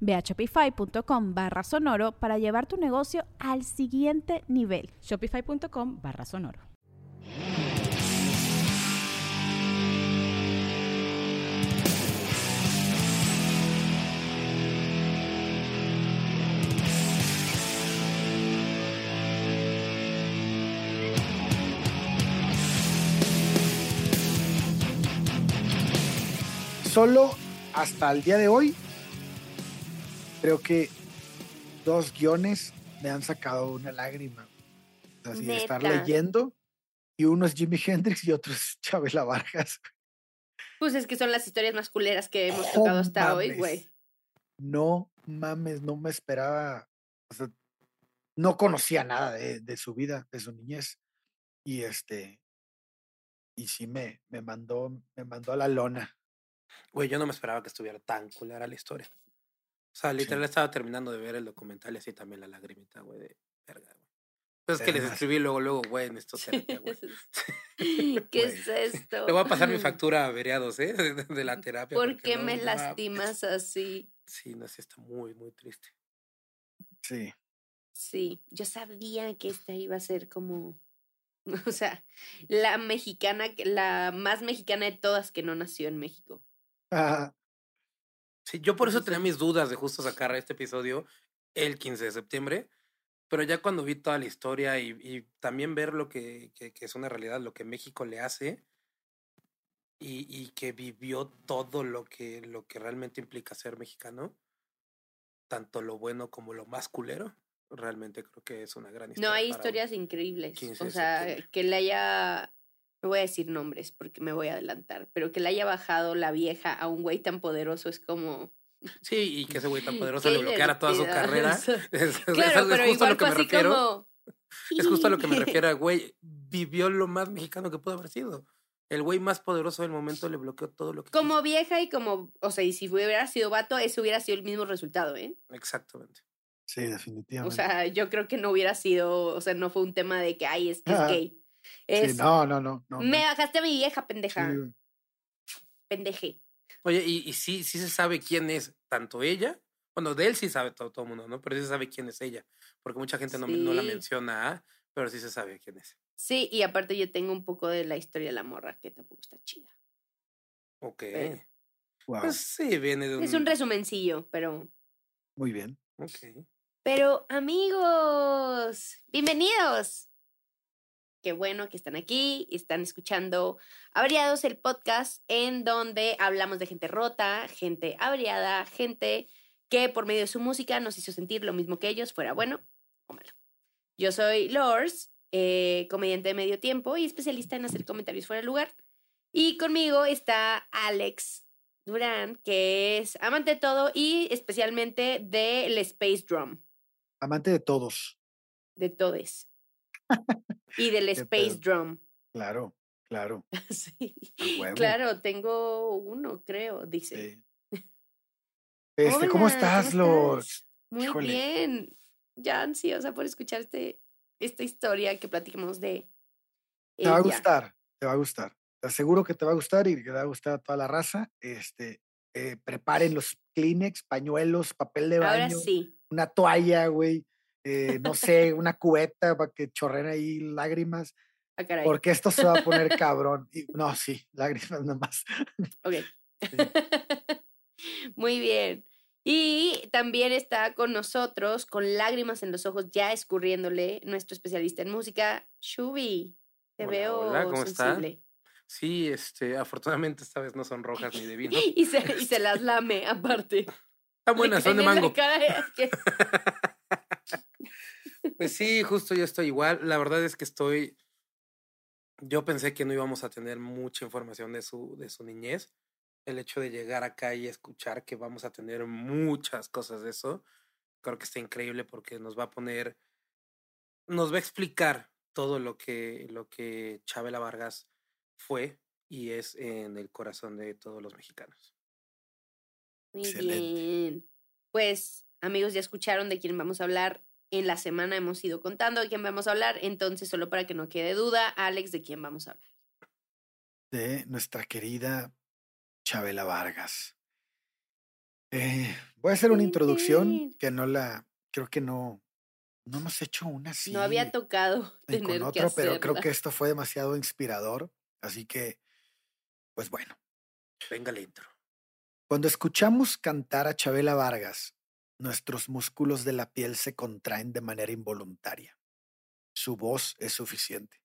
Ve a shopify.com barra sonoro para llevar tu negocio al siguiente nivel. Shopify.com barra sonoro. Solo hasta el día de hoy creo que dos guiones me han sacado una lágrima. Así de estar leyendo. Y uno es Jimi Hendrix y otro es Chabela Vargas. Pues es que son las historias más culeras que hemos tocado hasta hoy, güey. No mames, no me esperaba. O sea, no conocía nada de, de, su vida, de su niñez. Y este. Y sí me, me mandó, me mandó a la lona. Güey, yo no me esperaba que estuviera tan culera la historia. O sea, literal estaba terminando de ver el documental y así también la lagrimita, güey, de verga, güey. Pues es que les escribí luego, luego, güey, en esto terapia, güey. ¿Qué es esto? Le voy a pasar mi factura a veriados, ¿eh? De, la terapia. ¿Por qué me lastimas así? Sí, no, sí, está muy, muy triste. Sí. Sí, yo sabía que esta iba a ser como, o sea, la mexicana, la más mexicana de todas que no nació en México. Ah, Sí, yo por eso tenía mis dudas de justo sacar este episodio el 15 de septiembre, pero ya cuando vi toda la historia y, también ver lo que, que, es una realidad, lo que México le hace y, y, que vivió todo lo que, lo que realmente implica ser mexicano, tanto lo bueno como lo más culero, realmente creo que es una gran historia. No, hay historias increíbles. O sea, que le haya no voy a decir nombres porque me voy a adelantar, pero que le haya bajado la vieja a un güey tan poderoso es como... Sí, y que ese güey tan poderoso le bloqueara toda su carrera. Es, claro, pero justo a lo que me refiero. Es justo a lo que me refiero, güey. Vivió lo más mexicano que pudo haber sido. El güey más poderoso del momento le bloqueó todo lo que. Como vieja y como. O sea, y si hubiera sido vato, eso hubiera sido el mismo resultado, ¿eh? Exactamente. Sí, definitivamente. O sea, yo creo que no hubiera sido. O sea, no fue un tema de que, ay, es que es gay no, no, no, no. Me bajaste a mi vieja, pendeja. Pendeje. Oye, y, y sí, sí se sabe quién es tanto ella. Bueno, de él sí sabe todo, todo el mundo, ¿no? Pero sí se sabe quién es ella. Porque mucha gente no, no, la menciona, pero sí se sabe quién es. Sí, y aparte yo tengo un poco de la historia de la morra, que tampoco está chida. Ok. Pues sí, viene de un... Es un resumencillo, pero... Muy bien. Ok. Pero amigos, bienvenidos Qué bueno que están aquí y están escuchando Averiados, el podcast en donde hablamos de gente rota, gente averiada, gente que por medio de su música nos hizo sentir lo mismo que ellos, fuera bueno o malo. Yo soy Lors, eh, comediante de medio tiempo y especialista en hacer comentarios fuera de lugar. Y conmigo está Alex Durán, que es amante de todo y especialmente del Space Drum. Amante de todos. De todes. Y del Space Drum. Claro, claro. sí. Claro, tengo uno, creo, dice. Este, ¿cómo estás, los? Muy bien. Ya ansiosa por escuchar este, esta historia que platicamos de. Te va a gustar, te va a gustar. Te aseguro que te va a gustar y que te va a gustar a toda la raza. Este, eh, preparen los Kleenex, pañuelos, papel de baño. Ahora sí. Una toalla, güey. Eh, no sé, una cubeta para que chorren ahí lágrimas. Ah, porque esto se va a poner cabrón. Y, no, sí, lágrimas nomás. Ok. Muy bien. Y también está con nosotros, con lágrimas en los ojos, ya escurriéndole, nuestro especialista en música, Shubi. Te veo hola, ¿cómo sensible. Está? Sí, este, afortunadamente esta vez no son rojas ni de vino. y, se, y se las lame, aparte. Están buenas, son de mango. Pues sí, justo yo estoy igual. La verdad es que estoy. Yo pensé que no íbamos a tener mucha información de su, de su niñez. El hecho de llegar acá y escuchar que vamos a tener muchas cosas de eso, creo que está increíble porque nos va a poner, nos va a explicar todo lo que, lo que Chabela Vargas fue y es en el corazón de todos los mexicanos. Muy bien. Pues, amigos, ya escucharon de quién vamos a hablar. En la semana hemos ido contando de quién vamos a hablar, entonces solo para que no quede duda, Alex, ¿de quién vamos a hablar? De nuestra querida Chabela Vargas. Eh, voy a hacer una introducción que no la, creo que no, no hemos hecho una así. No había tocado tener con otra, pero creo que esto fue demasiado inspirador. Así que, pues bueno. Venga el intro. Cuando escuchamos cantar a Chabela Vargas, nuestros músculos de la piel se contraen de manera involuntaria. Su voz es suficiente.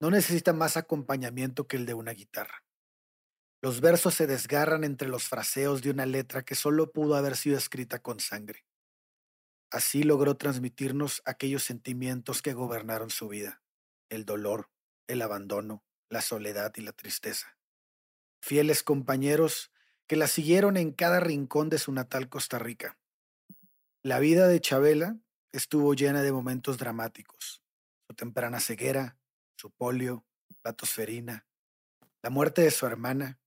No necesita más acompañamiento que el de una guitarra. Los versos se desgarran entre los fraseos de una letra que solo pudo haber sido escrita con sangre. Así logró transmitirnos aquellos sentimientos que gobernaron su vida, el dolor, el abandono, la soledad y la tristeza. Fieles compañeros que la siguieron en cada rincón de su natal Costa Rica. La vida de Chabela estuvo llena de momentos dramáticos. Su temprana ceguera, su polio, la tosferina, la muerte de su hermana,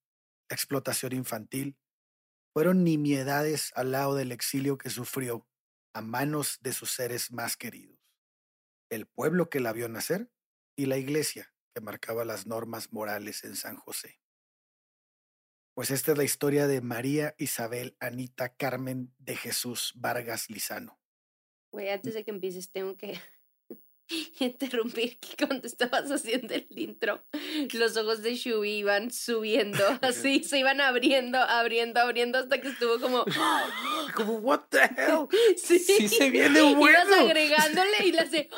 la explotación infantil, fueron nimiedades al lado del exilio que sufrió a manos de sus seres más queridos. El pueblo que la vio nacer y la iglesia que marcaba las normas morales en San José. Pues esta es la historia de María Isabel Anita Carmen de Jesús Vargas Lizano. Güey, antes de que empieces tengo que interrumpir que cuando estabas haciendo el intro, los ojos de Shubi iban subiendo, así, se iban abriendo, abriendo, abriendo hasta que estuvo como... como, what the hell? Sí, se viene bueno. Ibas agregándole y la hace...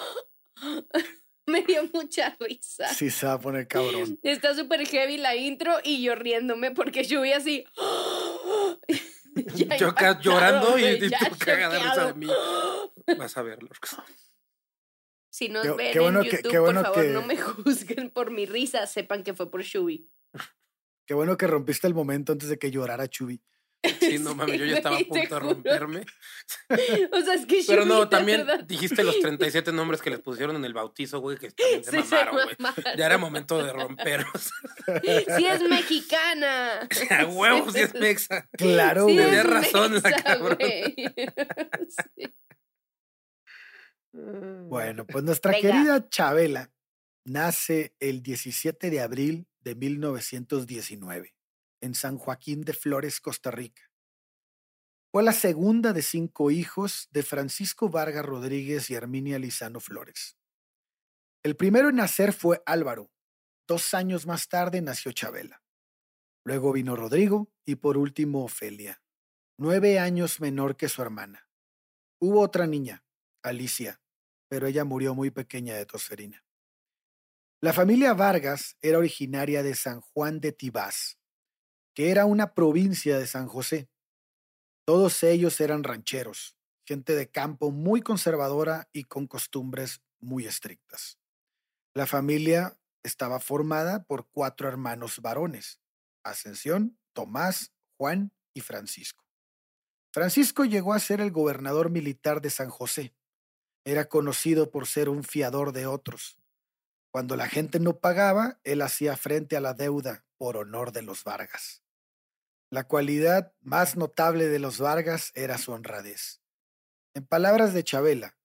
Me dio mucha risa. Sí, se va a poner cabrón. Está súper heavy la intro y yo riéndome porque yo vi así. yo acá llorando y, tú cagada risa de mí. Vas a verlo. Si nos ven en YouTube, por favor, no me juzguen por mi risa. Sepan que fue por Shubi. Qué bueno que rompiste el momento antes de que llorara Chubi. Sí, no mames, yo ya estaba a punto de romperme. O sea, es que Pero no, también dijiste los 37 nombres que les pusieron en el bautizo, güey, que también se mamaron, güey. Ya era momento de romperlos. Sí es mexicana. A huevos, sí es mexa. Claro, güey. Tienes razón la cabrón. Bueno, pues nuestra querida Chabela nace el 17 de abril de 1919 en San Joaquín de Flores, Costa Rica. Fue la segunda de cinco hijos de Francisco Vargas Rodríguez y Arminia Lizano Flores. El primero en nacer fue Álvaro. Dos años más tarde nació Chabela. Luego vino Rodrigo y por último Ofelia, nueve años menor que su hermana. Hubo otra niña, Alicia, pero ella murió muy pequeña de tosferina. La familia Vargas era originaria de San Juan de Tibás, que era una provincia de San José. Todos ellos eran rancheros, gente de campo muy conservadora y con costumbres muy estrictas. La familia estaba formada por cuatro hermanos varones, Ascensión, Tomás, Juan y Francisco. Francisco llegó a ser el gobernador militar de San José. Era conocido por ser un fiador de otros. Cuando la gente no pagaba, él hacía frente a la deuda por honor de los Vargas. La cualidad más notable de los Vargas era su honradez. En palabras de Chabela,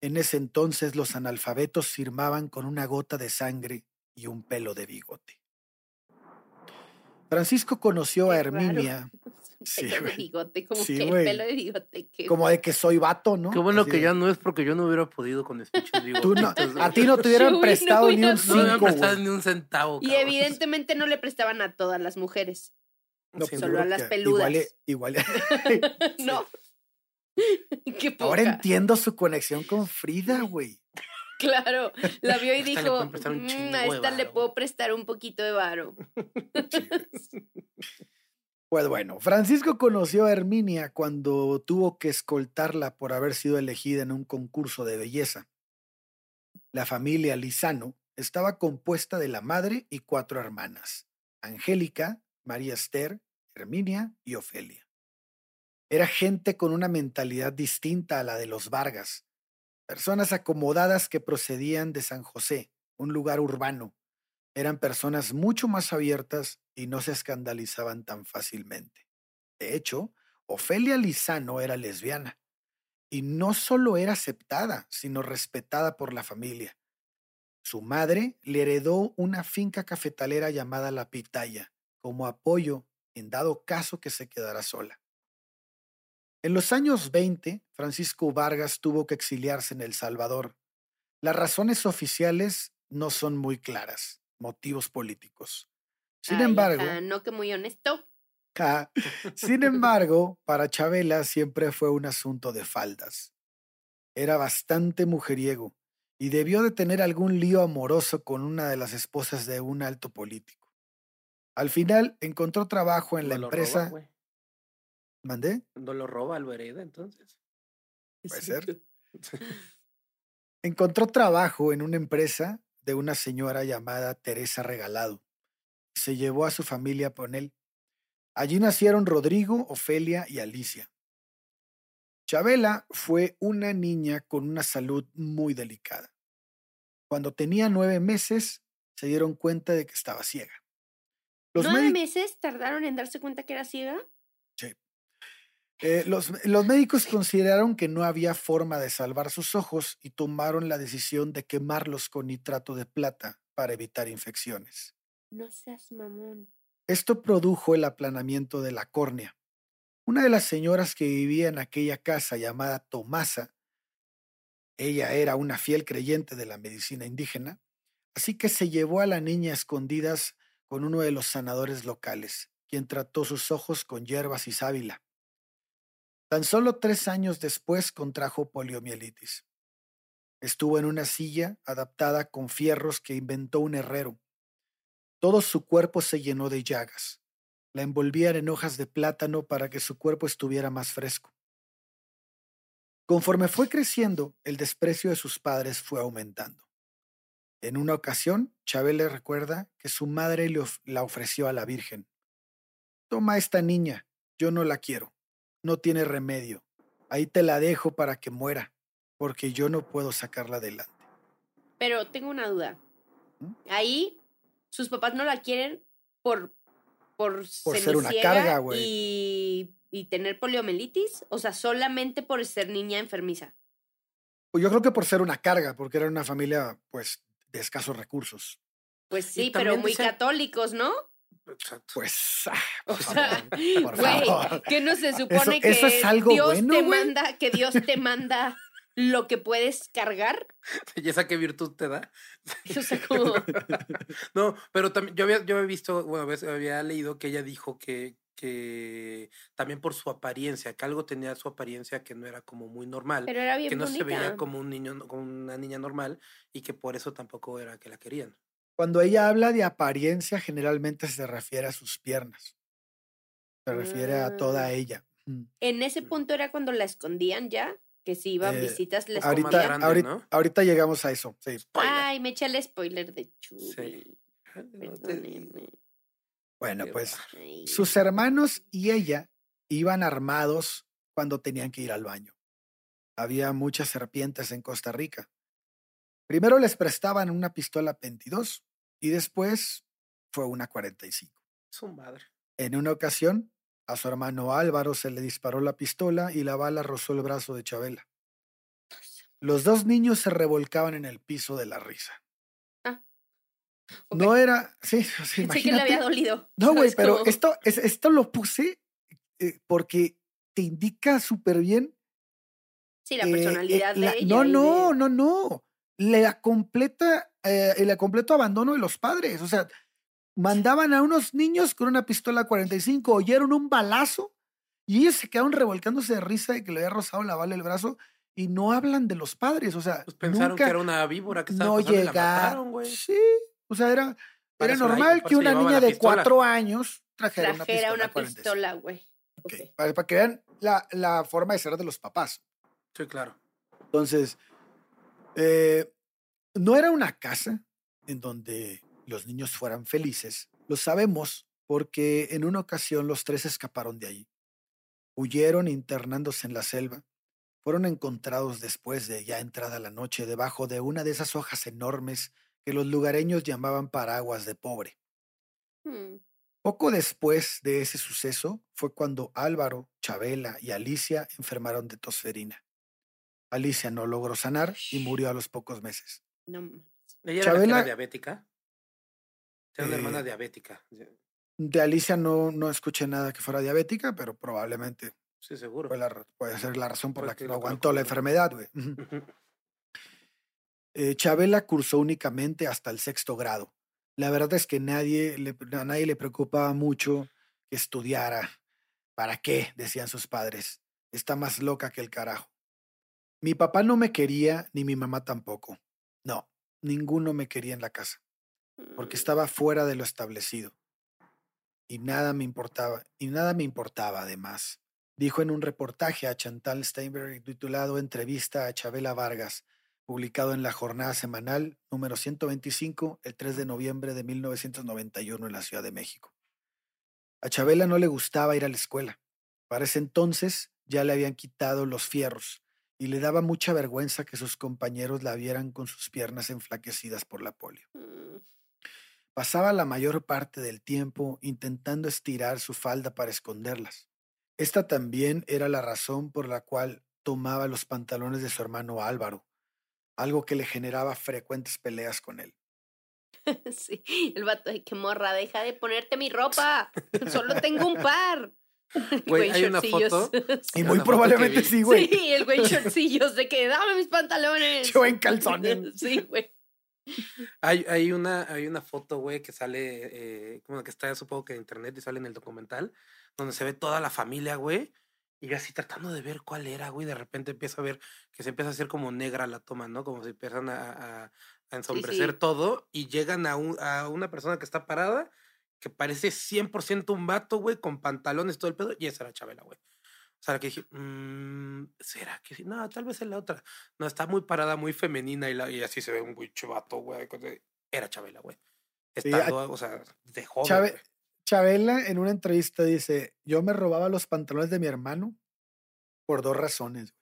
en ese entonces los analfabetos firmaban con una gota de sangre y un pelo de bigote. Francisco conoció a Herminia. Sí, pelo de bigote, como que pelo de bigote. Como de que soy vato, ¿no? Qué bueno que ya no es porque yo no hubiera podido con este bigote. a ti no te hubieran prestado ni un cinco, ni un centavo. Y evidentemente no le prestaban a todas las mujeres. No, solo a las peludas. Igual. igual. no. Ahora entiendo su conexión con Frida, güey. Claro, la vio y dijo, mm, a esta le puedo prestar un poquito de varo. Pues bueno, Francisco conoció a Herminia cuando tuvo que escoltarla por haber sido elegida en un concurso de belleza. La familia Lizano estaba compuesta de la madre y cuatro hermanas, Angélica, María Esther, Herminia y Ofelia. Era gente con una mentalidad distinta a la de los Vargas, personas acomodadas que procedían de San José, un lugar urbano. Eran personas mucho más abiertas y no se escandalizaban tan fácilmente. De hecho, Ofelia Lizano era lesbiana y no solo era aceptada, sino respetada por la familia. Su madre le heredó una finca cafetalera llamada La Pitaya como apoyo en dado caso que se quedara sola. En los años 20, Francisco Vargas tuvo que exiliarse en El Salvador. Las razones oficiales no son muy claras, motivos políticos. Sin embargo, no que muy honesto. sin embargo, para Chabela siempre fue un asunto de faldas. Era bastante mujeriego y debió de tener algún lío amoroso con una de las esposas de un alto político. Al final encontró trabajo en la empresa. ¿Mandé? ¿No lo roba, lo hereda entonces? Puede ser. encontró trabajo en una empresa de una señora llamada Teresa Regalado se llevó a su familia con él. Allí nacieron Rodrigo, Ofelia y Alicia. Chabela fue una niña con una salud muy delicada. Cuando tenía nueve meses, se dieron cuenta de que estaba ciega. Los ¿Nueve meses tardaron en darse cuenta que era ciega? Eh, los, los médicos consideraron que no había forma de salvar sus ojos y tomaron la decisión de quemarlos con nitrato de plata para evitar infecciones. No seas mamón. Esto produjo el aplanamiento de la córnea. Una de las señoras que vivía en aquella casa llamada Tomasa, ella era una fiel creyente de la medicina indígena, así que se llevó a la niña a escondidas con uno de los sanadores locales, quien trató sus ojos con hierbas y sábila. Tan solo tres años después contrajo poliomielitis. Estuvo en una silla adaptada con fierros que inventó un herrero todo su cuerpo se llenó de llagas. La envolvían en hojas de plátano para que su cuerpo estuviera más fresco. Conforme fue creciendo, el desprecio de sus padres fue aumentando. En una ocasión, Chabel le recuerda que su madre le la ofreció a la Virgen. Toma esta niña, yo no la quiero, no tiene remedio. Ahí te la dejo para que muera, porque yo no puedo sacarla adelante. Pero tengo una duda. ¿Mm? Ahí sus papás no la quieren por, por, ser una carga, güey. Y, y tener poliomielitis, o sea, solamente por ser niña enfermiza. Pues yo creo que por ser una carga, porque era una familia, pues, de escasos recursos. Pues sí, pero muy católicos, ¿no? Pues, ah, o sea, güey, ¿qué no se supone que es algo Dios te manda, que Dios te manda lo que puedes cargar. ¿Y esa qué virtud te da? no, pero también yo había, yo había visto, bueno, había leído que ella dijo que, que también por su apariencia, que algo tenía su apariencia que no era como muy normal. Pero era bien Que no se veía como un niño, como una niña normal y que por eso tampoco era que la querían. Cuando ella habla de apariencia, generalmente se refiere a sus piernas. Se refiere a toda ah. ella. En ese punto era cuando la escondían ya que si iban eh, visitas les ahorita, ahorita, ahorita, llegamos a eso. Ay, me eché el spoiler de Chuy. Bueno, pues sus hermanos y ella iban armados cuando tenían que ir al baño. Había muchas serpientes en Costa Rica. Primero les prestaban una pistola 22 y después fue una 45. Su madre. En una ocasión, a su hermano Álvaro se le disparó la pistola y la bala rozó el brazo de Chabela. Los dos niños se revolcaban en el piso de la risa. Ah. No era, sí, sí, Pensé que le había dolido. No, güey, pero esto, esto lo puse eh, porque te indica súper bien. Sí, la eh, personalidad eh, de ella. No, no, no, no. Le completa, el completo abandono de los padres. O sea, mandaban a unos niños con una pistola 45, oyeron un balazo y ellos se quedaron revolcándose de risa de que le había rozado la bala el brazo y no hablan de los padres, o sea, pues pensaron que era una víbora que estaba no llegaron, güey. Sí, o sea, era, era normal que una niña de cuatro años trajera, una pistola. güey. Para, para, que vean la, la, forma de ser de los papás. Sí, claro. Entonces, eh, no era una casa en donde los niños fueran felices. Lo sabemos porque en una ocasión los tres escaparon de allí. Huyeron internándose en la selva. Fueron encontrados después de ya entrada la noche debajo de una de esas hojas enormes que los lugareños llamaban paraguas de pobre. Hmm. Poco después de ese suceso fue cuando Álvaro, Chabela y Alicia enfermaron de tosferina. Alicia no logró sanar y murió a los pocos meses. No. ¿Ella era, diabética? Era una hermana eh, diabética. De Alicia no, no escuché nada que fuera diabética, pero probablemente sí, seguro. puede ser la razón por la que no aguantó la enfermedad, güey. Eh, Chabela cursó únicamente hasta el sexto grado. La verdad es que nadie a nadie le preocupaba mucho que estudiara. ¿Para qué? decían sus padres. Está más loca que el carajo. Mi papá no me quería, ni mi mamá tampoco. No, ninguno me quería en la casa, porque mm. estaba fuera de lo establecido. Y nada me importaba, y nada me importaba además. Dijo en un reportaje a Chantal Steinberg titulado Entrevista a Chabela Vargas, publicado en la Jornada Semanal número 125, el 3 de noviembre de 1991 en la Ciudad de México. A Chabela no le gustaba ir a la escuela. Para ese entonces ya le habían quitado los fierros y le daba mucha vergüenza que sus compañeros la vieran con sus piernas enflaquecidas por la polio. Mm. Pasaba la mayor parte del tiempo intentando estirar su falda para esconderlas. Esta también era la razón por la cual tomaba los pantalones de su hermano Álvaro, algo que le generaba frecuentes peleas con él. Sí, el vato de que morra, deja de ponerte mi ropa, solo tengo un par. Güey, hay una foto. Y muy probablemente sí, güey. Sí, el güey shortcillos de que dame mis pantalones. Yo en calzones. Sí, güey. Hay, hay, una, hay una foto, güey, que sale, eh, como que está supongo que en internet y sale en el documental, donde se ve toda la familia, güey. Y yo así tratando de ver cuál era, güey. De repente empiezo a ver que se empieza a hacer como negra la toma, ¿no? Como si empiezan a, a, ensombrecer todo y llegan a, un, a una persona que está parada que parece 100% un vato, güey, con pantalones, todo el pedo, y esa era Chabela, güey. O sea, que dije, mmm, ¿será que sí? No, tal vez es la otra. No, está muy parada, muy femenina y, la, y así se ve un güey vato, güey. Era Chabela, güey. Está, o sea, de joven. Chabela en una entrevista dice, yo me robaba los pantalones de mi hermano por dos razones.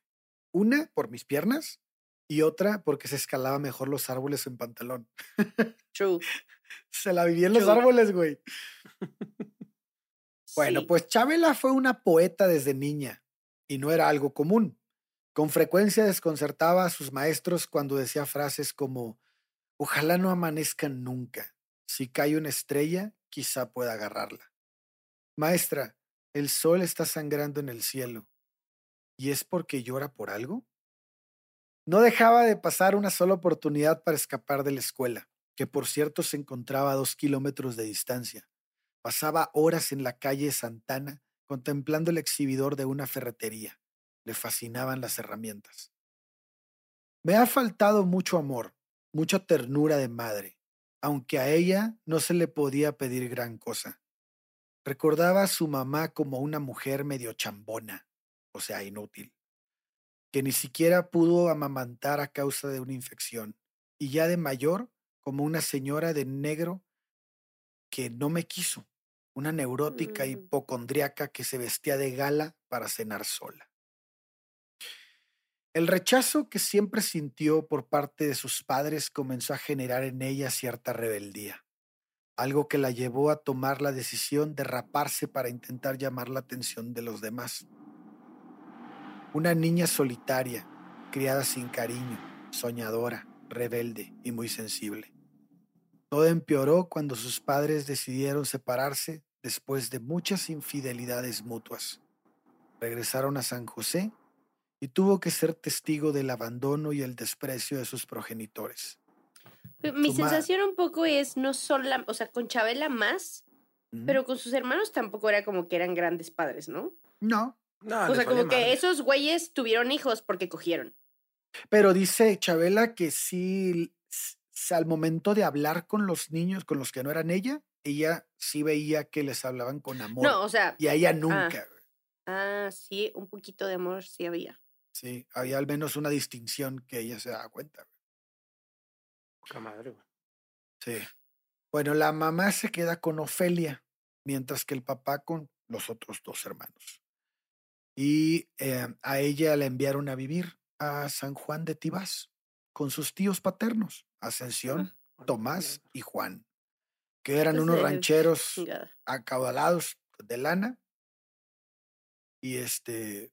Una, por mis piernas, y otra, porque se escalaba mejor los árboles en pantalón. True. Se la vivía en los árboles, güey. Bueno, pues Chabela fue una poeta desde niña y no era algo común. Con frecuencia desconcertaba a sus maestros cuando decía frases como, ojalá no amanezcan nunca. Si cae una estrella, quizá pueda agarrarla. Maestra, el sol está sangrando en el cielo. ¿Y es porque llora por algo? No dejaba de pasar una sola oportunidad para escapar de la escuela que por cierto se encontraba a dos kilómetros de distancia. Pasaba horas en la calle Santana contemplando el exhibidor de una ferretería. Le fascinaban las herramientas. Me ha faltado mucho amor, mucha ternura de madre, aunque a ella no se le podía pedir gran cosa. Recordaba a su mamá como una mujer medio chambona, o sea, inútil, que ni siquiera pudo amamantar a causa de una infección, y ya de mayor como una señora de negro que no me quiso, una neurótica mm. hipocondriaca que se vestía de gala para cenar sola. El rechazo que siempre sintió por parte de sus padres comenzó a generar en ella cierta rebeldía, algo que la llevó a tomar la decisión de raparse para intentar llamar la atención de los demás. Una niña solitaria, criada sin cariño, soñadora, rebelde y muy sensible. Todo empeoró cuando sus padres decidieron separarse después de muchas infidelidades mutuas. Regresaron a San José y tuvo que ser testigo del abandono y el desprecio de sus progenitores. Mi sensación un poco es no solo, o sea, con Chabela más, pero con sus hermanos tampoco era como que eran grandes padres, ¿no? No. no o sea, como que esos güeyes tuvieron hijos porque cogieron. Pero dice Chabela que sí, al momento de hablar con los niños, con los que no eran ella, ella sí veía que les hablaban con amor. No, o sea. Y a ella ah. nunca. Ah, sí, un poquito de amor sí había. Sí, había al menos una distinción que ella se daba cuenta. Poca madre, güey. Sí. Bueno, la mamá se queda con Ofelia, mientras que el papá con los otros dos hermanos. Y eh, a ella la enviaron a vivir a San Juan de Tibás con sus tíos paternos, Ascensión, Tomás y Juan, que eran unos rancheros acaudalados de lana. Y este,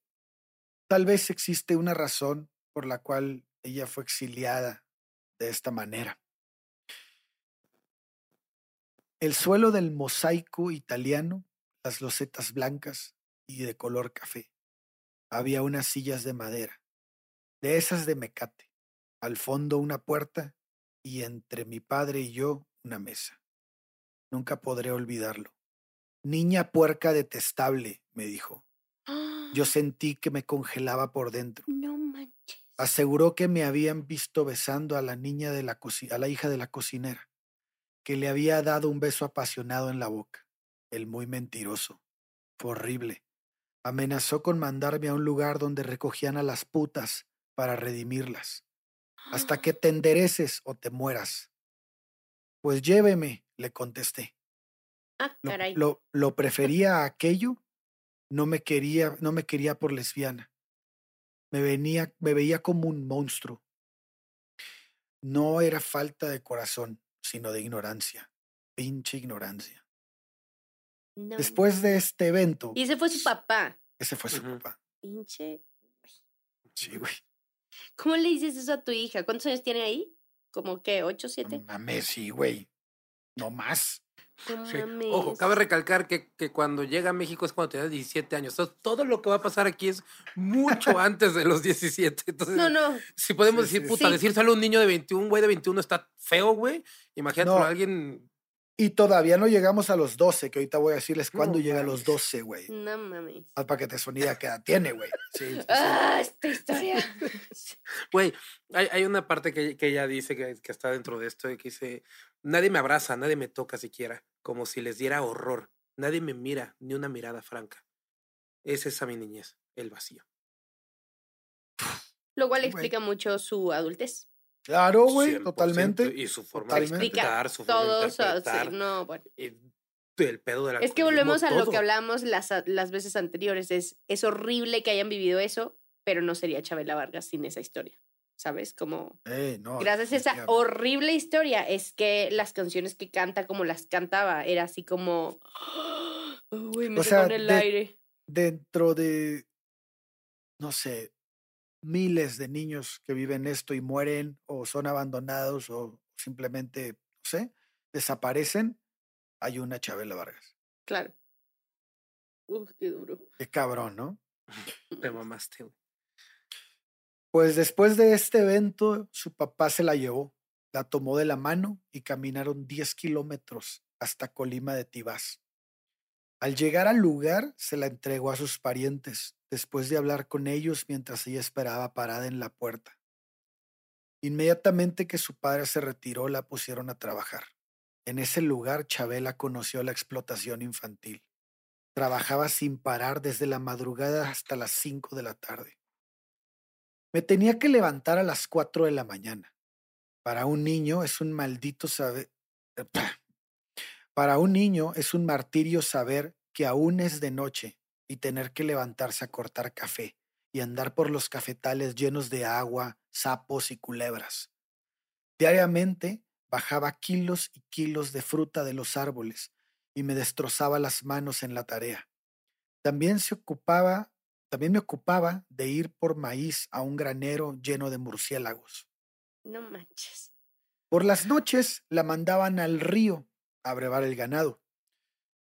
tal vez existe una razón por la cual ella fue exiliada de esta manera. El suelo del mosaico italiano, las losetas blancas y de color café. Había unas sillas de madera, de esas de mecate, al fondo una puerta y entre mi padre y yo una mesa. Nunca podré olvidarlo. Niña puerca detestable, me dijo. Yo sentí que me congelaba por dentro. No manches. Aseguró que me habían visto besando a la niña de la a la hija de la cocinera que le había dado un beso apasionado en la boca. El muy mentiroso. Fue horrible. Amenazó con mandarme a un lugar donde recogían a las putas para redimirlas. Hasta que te endereces o te mueras. Pues lléveme, le contesté. Ah, caray. Lo, lo, prefería a aquello. No me quería, no me quería por lesbiana. Me venía, me veía como un monstruo. No era falta de corazón sino de ignorancia. Pinche ignorancia. Después de este evento. Y ese fue su papá. Ese fue su papá. Pinche. Sí, güey. ¿Cómo le dices eso a tu hija? ¿Cuántos años tiene ahí? ¿Como qué? ¿Ocho, siete? Mames, sí, güey. No más. Ojo, cabe recalcar que, que, cuando llega a México es cuando tienes 17 años. todo lo que va a pasar aquí es mucho antes de los 17. Entonces, no, no. Si podemos decir, puta, decir solo un niño de 21, güey de 21 está feo, güey. Imagínate a alguien. Y todavía no llegamos a los 12, que ahorita voy a decirles cuándo llega a los 12, güey. No mames. Ah, para que te sonida edad tiene, güey. Sí, ah, esta historia. Güey, hay, hay, una parte que, que ella dice que, que, está dentro de esto y que dice, nadie me abraza, nadie me toca siquiera, como si les diera horror. Nadie me mira, ni una mirada franca. Es esa mi niñez, el vacío. Lo cual explica mucho su adultez. Claro, güey, totalmente. Y su forma de explicar, su forma de interpretar. no, bueno. El pedo de la Es que volvemos a lo que hablamos las, las veces anteriores. Es, es horrible que hayan vivido eso, pero no sería Chabela Vargas sin esa historia. ¿Sabes? Como. Eh, no, gracias a esa horrible historia es que las canciones que canta, como las cantaba, era así como. Uy, me o sea, el aire. Dentro de. No sé, miles de niños que viven esto y mueren o son abandonados o simplemente, no sé, desaparecen, hay una Chabela Vargas. Claro. Uf, qué duro. Qué cabrón, ¿no? Te mamaste. Pues después de este evento, su papá se la llevó, la tomó de la mano y caminaron 10 kilómetros hasta Colima de Tibás. Al llegar al lugar, se la entregó a sus parientes, después de hablar con ellos mientras ella esperaba parada en la puerta. Inmediatamente que su padre se retiró, la pusieron a trabajar. En ese lugar, Chabela conoció la explotación infantil. Trabajaba sin parar desde la madrugada hasta las cinco de la tarde. Me tenía que levantar a las cuatro de la mañana. Para un niño es un maldito saber. Para un niño es un martirio saber que aún es de noche y tener que levantarse a cortar café y andar por los cafetales llenos de agua, sapos y culebras. Diariamente bajaba kilos y kilos de fruta de los árboles y me destrozaba las manos en la tarea. También se ocupaba, también me ocupaba de ir por maíz a un granero lleno de murciélagos. No manches. Por las noches la mandaban al río a brevar el ganado.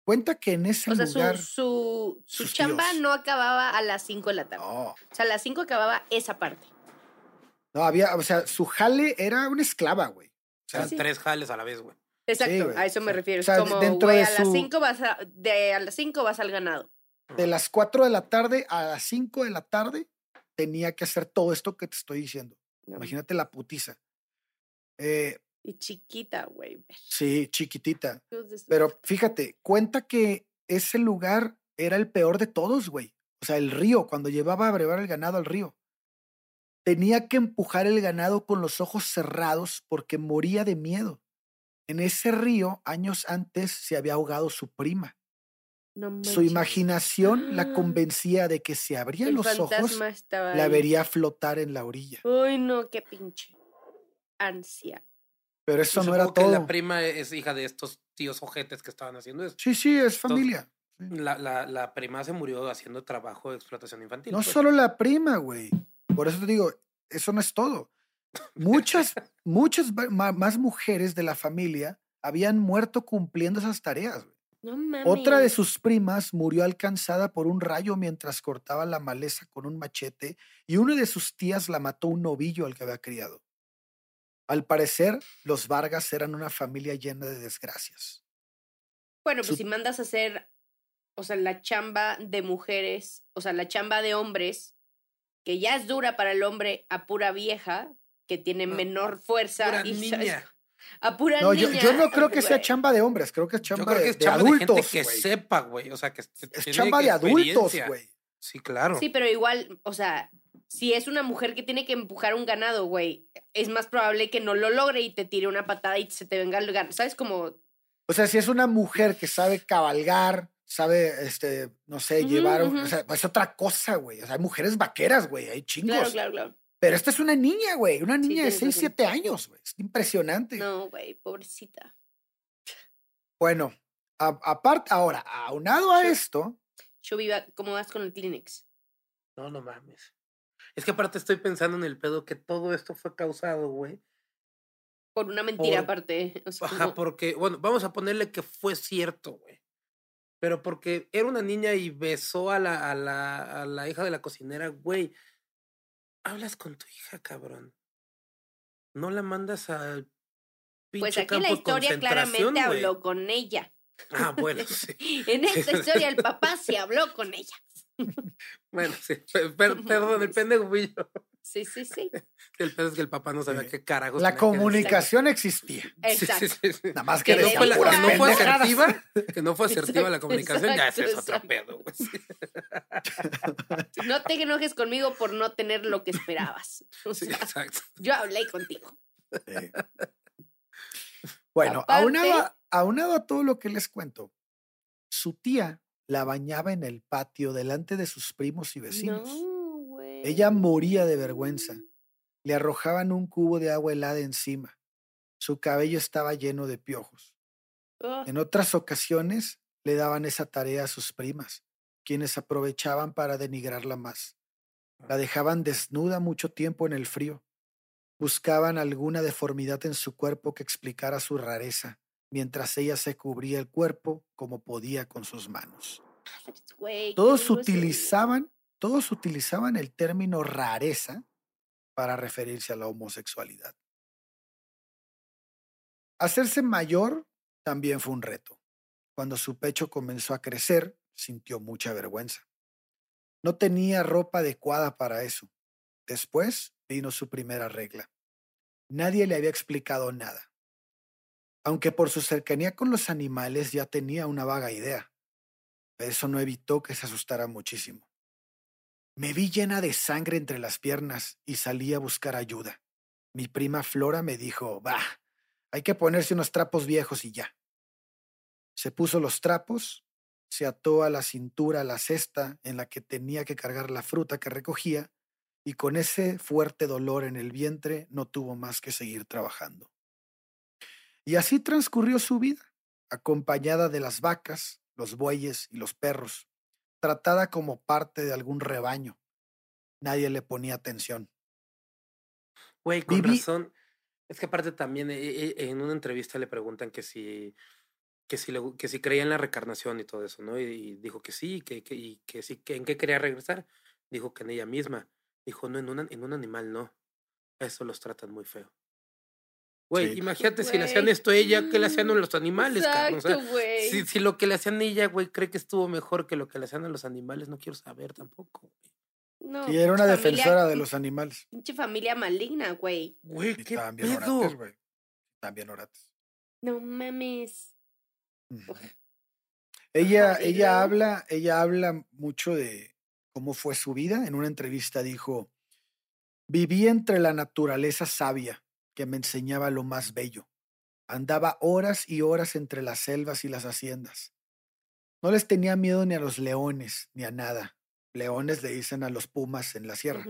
Cuenta que en ese lugar. Su, su, chamba no acababa a las 5 de la tarde. O sea, a las 5 acababa esa parte. No, había, o sea, su jale era una esclava, güey. O sea, tres jales a la vez, güey. Exacto, a eso me refiero. es como, güey, a, las 5 vas a, de, a las 5 vas al ganado. De las 4 de la tarde a las 5 de la tarde tenía que hacer todo esto que te estoy diciendo. Imagínate la putiza. Eh, y chiquita, güey. Sí, chiquitita. Pero fíjate, cuenta que ese lugar era el peor de todos, güey. O sea, el río, cuando llevaba a brevar el ganado al río. Tenía que empujar el ganado con los ojos cerrados porque moría de miedo. En ese río, años antes, se había ahogado su prima. su imaginación la convencía de que si abría los ojos, la vería flotar en la orilla. Uy, no, qué pinche ansia. Pero eso no era todo. la prima es hija de estos tíos ojetes que estaban haciendo eso. Sí, sí, es familia. la, la, la, prima se murió haciendo trabajo de explotación infantil. No pues. solo la prima, güey. Por eso te digo, eso no es todo. Muchas, muchas más mujeres de la familia habían muerto cumpliendo esas tareas. No mames. Otra de sus primas murió alcanzada por un rayo mientras cortaba la maleza con un machete y una de sus tías la mató un novillo al que había criado. Al parecer, los Vargas eran una familia llena de desgracias. Bueno, pues si mandas a hacer, o sea, la chamba de mujeres, o sea, la chamba de hombres, que ya es dura para el hombre a pura vieja, que tiene menor fuerza. Pura niña. A pura no, niña. Yo, yo, no creo que sea chamba de hombres, creo que es chamba, de, adultos. De que sepa, güey. O sea, que es chamba de adultos, güey. Sí, claro. Sí, pero igual, o sea, si es una mujer que tiene que empujar un ganado, güey, es más probable que no lo logre y te tire una patada y se te venga el ganado. ¿Sabes? Como. O sea, si es una mujer que sabe cabalgar, sabe, este, no sé, llevar. O sea, es otra cosa, güey. O sea, hay mujeres vaqueras, güey. Hay chingos. Claro, claro, claro. Pero esta es una niña, güey. Una niña de 6, 7 años, güey. Es impresionante. No, güey, pobrecita. Bueno, aparte, ahora, aunado a esto. Yo viva, ¿cómo vas con el Kleenex? No, no mames. Es que aparte estoy pensando en el pedo que todo esto fue causado, güey. Por una mentira aparte. Ajá, porque, bueno, vamos a ponerle que fue cierto, güey. Pero porque era una niña y besó a la, a la, a la hija de la cocinera, güey. Hablas con tu hija, cabrón. No la mandas al Pues aquí la historia claramente habló con ella. Ah, bueno, sí. en esta historia el papá se habló con ella. Bueno, sí, perdón, el pendejo fui yo. Sí, sí, sí. El pedo es que el papá no sabía qué carajos. La comunicación existía. Exacto. Nada más que, que, no fue, la, que no fue asertiva, que no fue asertiva la comunicación, ya ese es otro pedo. No te enojes conmigo por no tener lo que esperabas. sí, exacto. Yo hablé contigo. Bueno, aunado, aunado a todo lo que les cuento, su tía la bañaba en el patio delante de sus primos y vecinos. Ella moría de vergüenza. Le arrojaban un cubo de agua helada encima. Su cabello estaba lleno de piojos. En otras ocasiones le daban esa tarea a sus primas, quienes aprovechaban para denigrarla más. La dejaban desnuda mucho tiempo en el frío. Buscaban alguna deformidad en su cuerpo que explicara su rareza mientras ella se cubría el cuerpo como podía con sus manos. todos utilizaban, todos utilizaban el término rareza para referirse a la homosexualidad. Hacerse mayor también fue un reto. Cuando su pecho comenzó a crecer, sintió mucha vergüenza. No tenía ropa adecuada para eso. Después vino su primera regla. Nadie le había explicado nada aunque por su cercanía con los animales ya tenía una vaga idea. Eso no evitó que se asustara muchísimo. Me vi llena de sangre entre las piernas y salí a buscar ayuda. Mi prima Flora me dijo, bah, hay que ponerse unos trapos viejos y ya. Se puso los trapos, se ató a la cintura la cesta en la que tenía que cargar la fruta que recogía, y con ese fuerte dolor en el vientre no tuvo más que seguir trabajando. Y así transcurrió su vida, acompañada de las vacas, los bueyes y los perros, tratada como parte de algún rebaño. Nadie le ponía atención. Güey, con razón. Es que aparte también eh, eh, en una entrevista le preguntan que si que si, que si creía en la reencarnación y todo eso, ¿no? Y, dijo que sí, que, que, y que sí, que en qué quería regresar. Dijo que en ella misma. Dijo, no, en, una, en un animal no. Eso los tratan muy feo. Güey, imagínate si le hacían esto a ella, ¿qué le hacían a los animales, Exacto, o si, si, lo que le hacían a ella, güey, cree que estuvo mejor que lo que le hacían a los animales, no quiero saber tampoco, güey. No, Y era una defensora familia- de los animales. Pinche familia maligna, güey. Güey, Y qué bien pedo. orates, güey. Bien orates. No mames. Ella, Ajá, ¿y ella habla, ella habla mucho de cómo fue su vida. En una entrevista dijo: Viví entre la naturaleza sabia que me enseñaba lo más bello. Andaba horas y horas entre las selvas y las haciendas. No les tenía miedo ni a los leones, ni a nada. Leones le dicen a los pumas en la sierra.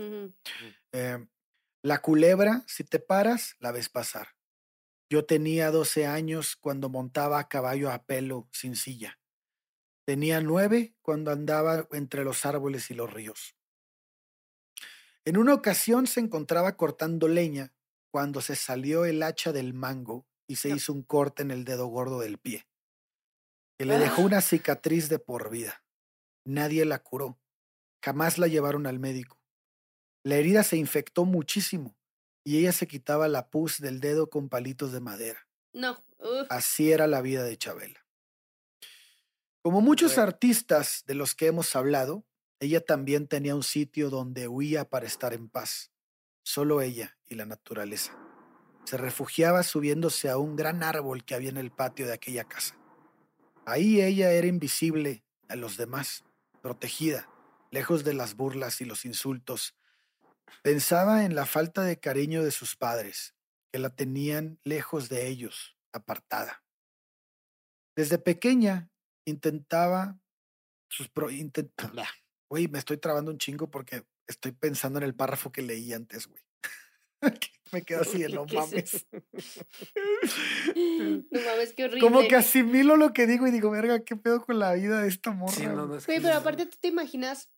Eh, la culebra, si te paras, la ves pasar. Yo tenía 12 años cuando montaba a caballo a pelo sin silla. Tenía nueve cuando andaba entre los árboles y los ríos. En una ocasión se encontraba cortando leña cuando se salió el hacha del mango y se No. hizo un corte en el dedo gordo del pie, que le dejó una cicatriz de por vida. Nadie la curó. Jamás la llevaron al médico. La herida se infectó muchísimo y ella se quitaba la pus del dedo con palitos de madera. No. uf. Así era la vida de Chabela. Como muchos Bueno. artistas de los que hemos hablado, ella también tenía un sitio donde huía para estar en paz. Solo ella y la naturaleza. Se refugiaba subiéndose a un gran árbol que había en el patio de aquella casa. Ahí ella era invisible a los demás, protegida, lejos de las burlas y los insultos. Pensaba en la falta de cariño de sus padres, que la tenían lejos de ellos, apartada. Desde pequeña intentaba sus pro, intent-. Güey, me estoy trabando un chingo porque estoy pensando en el párrafo que leí antes, güey. me quedo así de no ¿Qué es mames. No mames, qué horrible. Como que asimilo lo que digo y digo, verga, ¿qué pedo con la vida de esta morra? Sí, no, güey?" no, es Güey, que pero aparte tú te imaginas,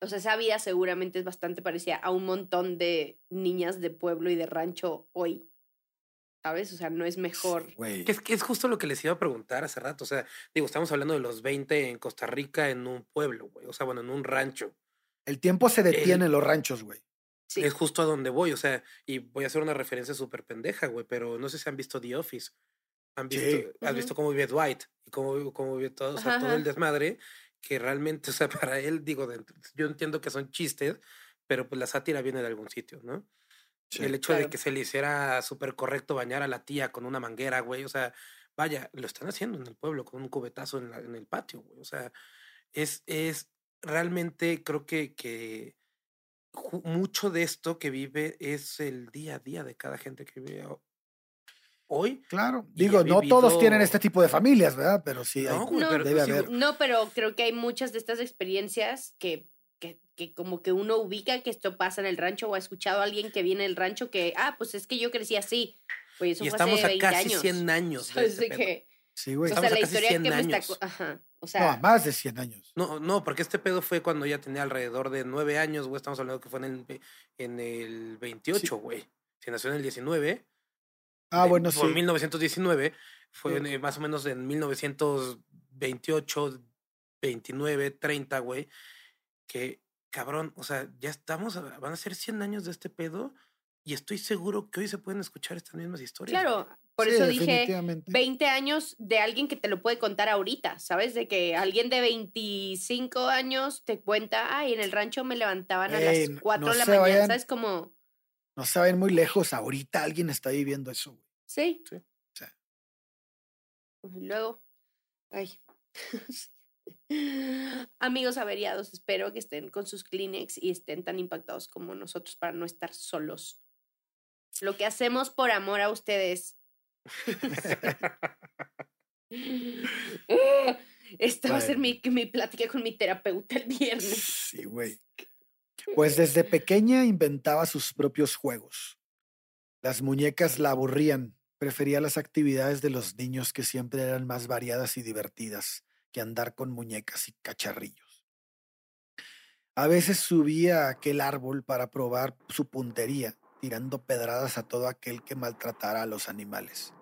o sea, esa vida seguramente es bastante parecida a un montón de niñas de pueblo y de rancho hoy. ¿Sabes? O sea, no es mejor. Sí, güey. Que es, que es justo lo que les iba a preguntar hace rato. O sea, digo, estamos hablando de los 20 en Costa Rica en un pueblo, güey. O sea, bueno, en un rancho. El tiempo se detiene El- en los ranchos, güey. Sí. Es justo a donde voy. O sea, y voy a hacer una referencia súper pendeja, güey. Pero no sé si han visto The Office. Han Sí. visto, has Ujú. visto cómo vive Dwight y cómo, vive- cómo vive todo, o sea, Ajá, todo el ajá. desmadre. Que realmente, o sea, para él, digo, de- yo entiendo que son chistes, pero pues la sátira viene de algún sitio, ¿no? Sí, el hecho de claro. que se le hiciera súper correcto bañar a la tía con una manguera, güey. O sea, vaya, lo están haciendo en el pueblo con un cubetazo en, la- en el patio, güey. O sea, es, es realmente creo que, que mucho de esto que vive es el día a día de cada gente que vive ho- hoy. Claro. Digo, no todos tienen este tipo de familias, ¿verdad? Pero sí, hay- No, güey, No, pero debe sí, haber. No, pero creo que hay muchas de estas experiencias que, que, que como que uno ubica que esto pasa en el rancho o ha escuchado a alguien que viene del rancho que, ah, pues es que yo crecí así. Oye, eso Y fue estamos hace a 20 casi años. 100 años. de ¿Sabes? este De pedo. que, Sí, güey. o sea, la historia 100 que me está... Ajá, o No, sea, más de 100 años. No, no, porque este pedo fue cuando ella tenía alrededor de nueve años, güey. Estamos hablando que fue en el, en el 28, güey. Si nació en el 19. Ah, de- bueno, sí. Por 1919. Fue Sí. en, eh, más o menos en 1928, 29, 30, güey. Que, cabrón, o sea, ya estamos, a- van a ser 100 años de este pedo. Y estoy seguro que hoy se pueden escuchar estas mismas historias. claro, por Sí, eso dije definitivamente. 20 años de alguien que te lo puede contar ahorita, ¿sabes? De que alguien de 25 años te cuenta, ay, en el rancho me levantaban a las 4 no de la mañana, vayan- ¿sabes? Como, No se vayan muy lejos. Ahorita alguien está viviendo eso, güey. sí. Sí. Sí. Y Luego, ay. Amigos averiados, espero que estén con sus Kleenex y estén tan impactados como nosotros para no estar solos. Lo que hacemos por amor a ustedes. Esta va a ser mi, mi plática con mi terapeuta el viernes. Sí, güey. Pues desde pequeña inventaba sus propios juegos. Las muñecas la aburrían. Prefería las actividades de los niños que siempre eran más variadas y divertidas que andar con muñecas y cacharrillos. A veces subía a aquel árbol para probar su puntería, tirando pedradas a todo aquel que maltratara a los animales.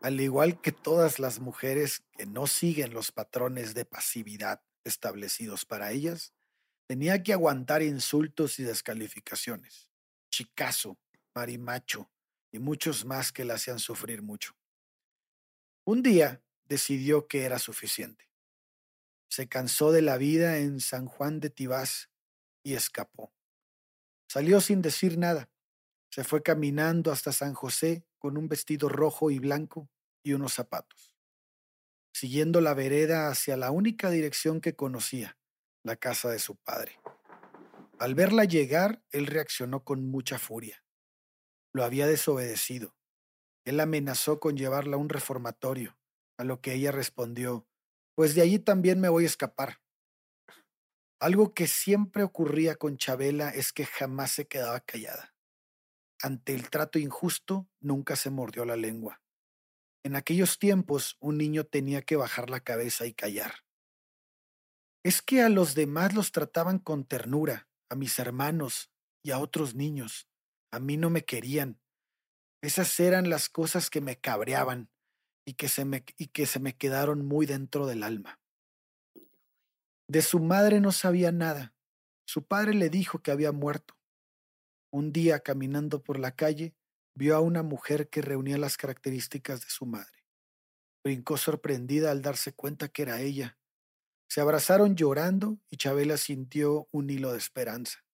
Al igual que todas las mujeres que no siguen los patrones de pasividad establecidos para ellas, tenía que aguantar insultos y descalificaciones, chicazo, marimacho y muchos más que la hacían sufrir mucho. Un día decidió que era suficiente. Se cansó de la vida en San Juan de Tibás y escapó. Salió sin decir nada. Se fue caminando hasta San José con un vestido rojo y blanco y unos zapatos, siguiendo la vereda hacia la única dirección que conocía, la casa de su padre. Al verla llegar, él reaccionó con mucha furia. Lo había desobedecido. Él amenazó con llevarla a un reformatorio, a lo que ella respondió, pues de allí también me voy a escapar. Algo que siempre ocurría con Chabela es que jamás se quedaba callada. Ante el trato injusto, nunca se mordió la lengua. En aquellos tiempos, un niño tenía que bajar la cabeza y callar. Es que a los demás los trataban con ternura, a mis hermanos y a otros niños. A mí no me querían. Esas eran las cosas que me cabreaban y que se me, y que se me quedaron muy dentro del alma. De su madre no sabía nada. Su padre le dijo que había muerto. Un día, caminando por la calle, vio a una mujer que reunía las características de su madre. Brincó sorprendida al darse cuenta que era ella. Se abrazaron llorando y Chabela sintió un hilo de esperanza.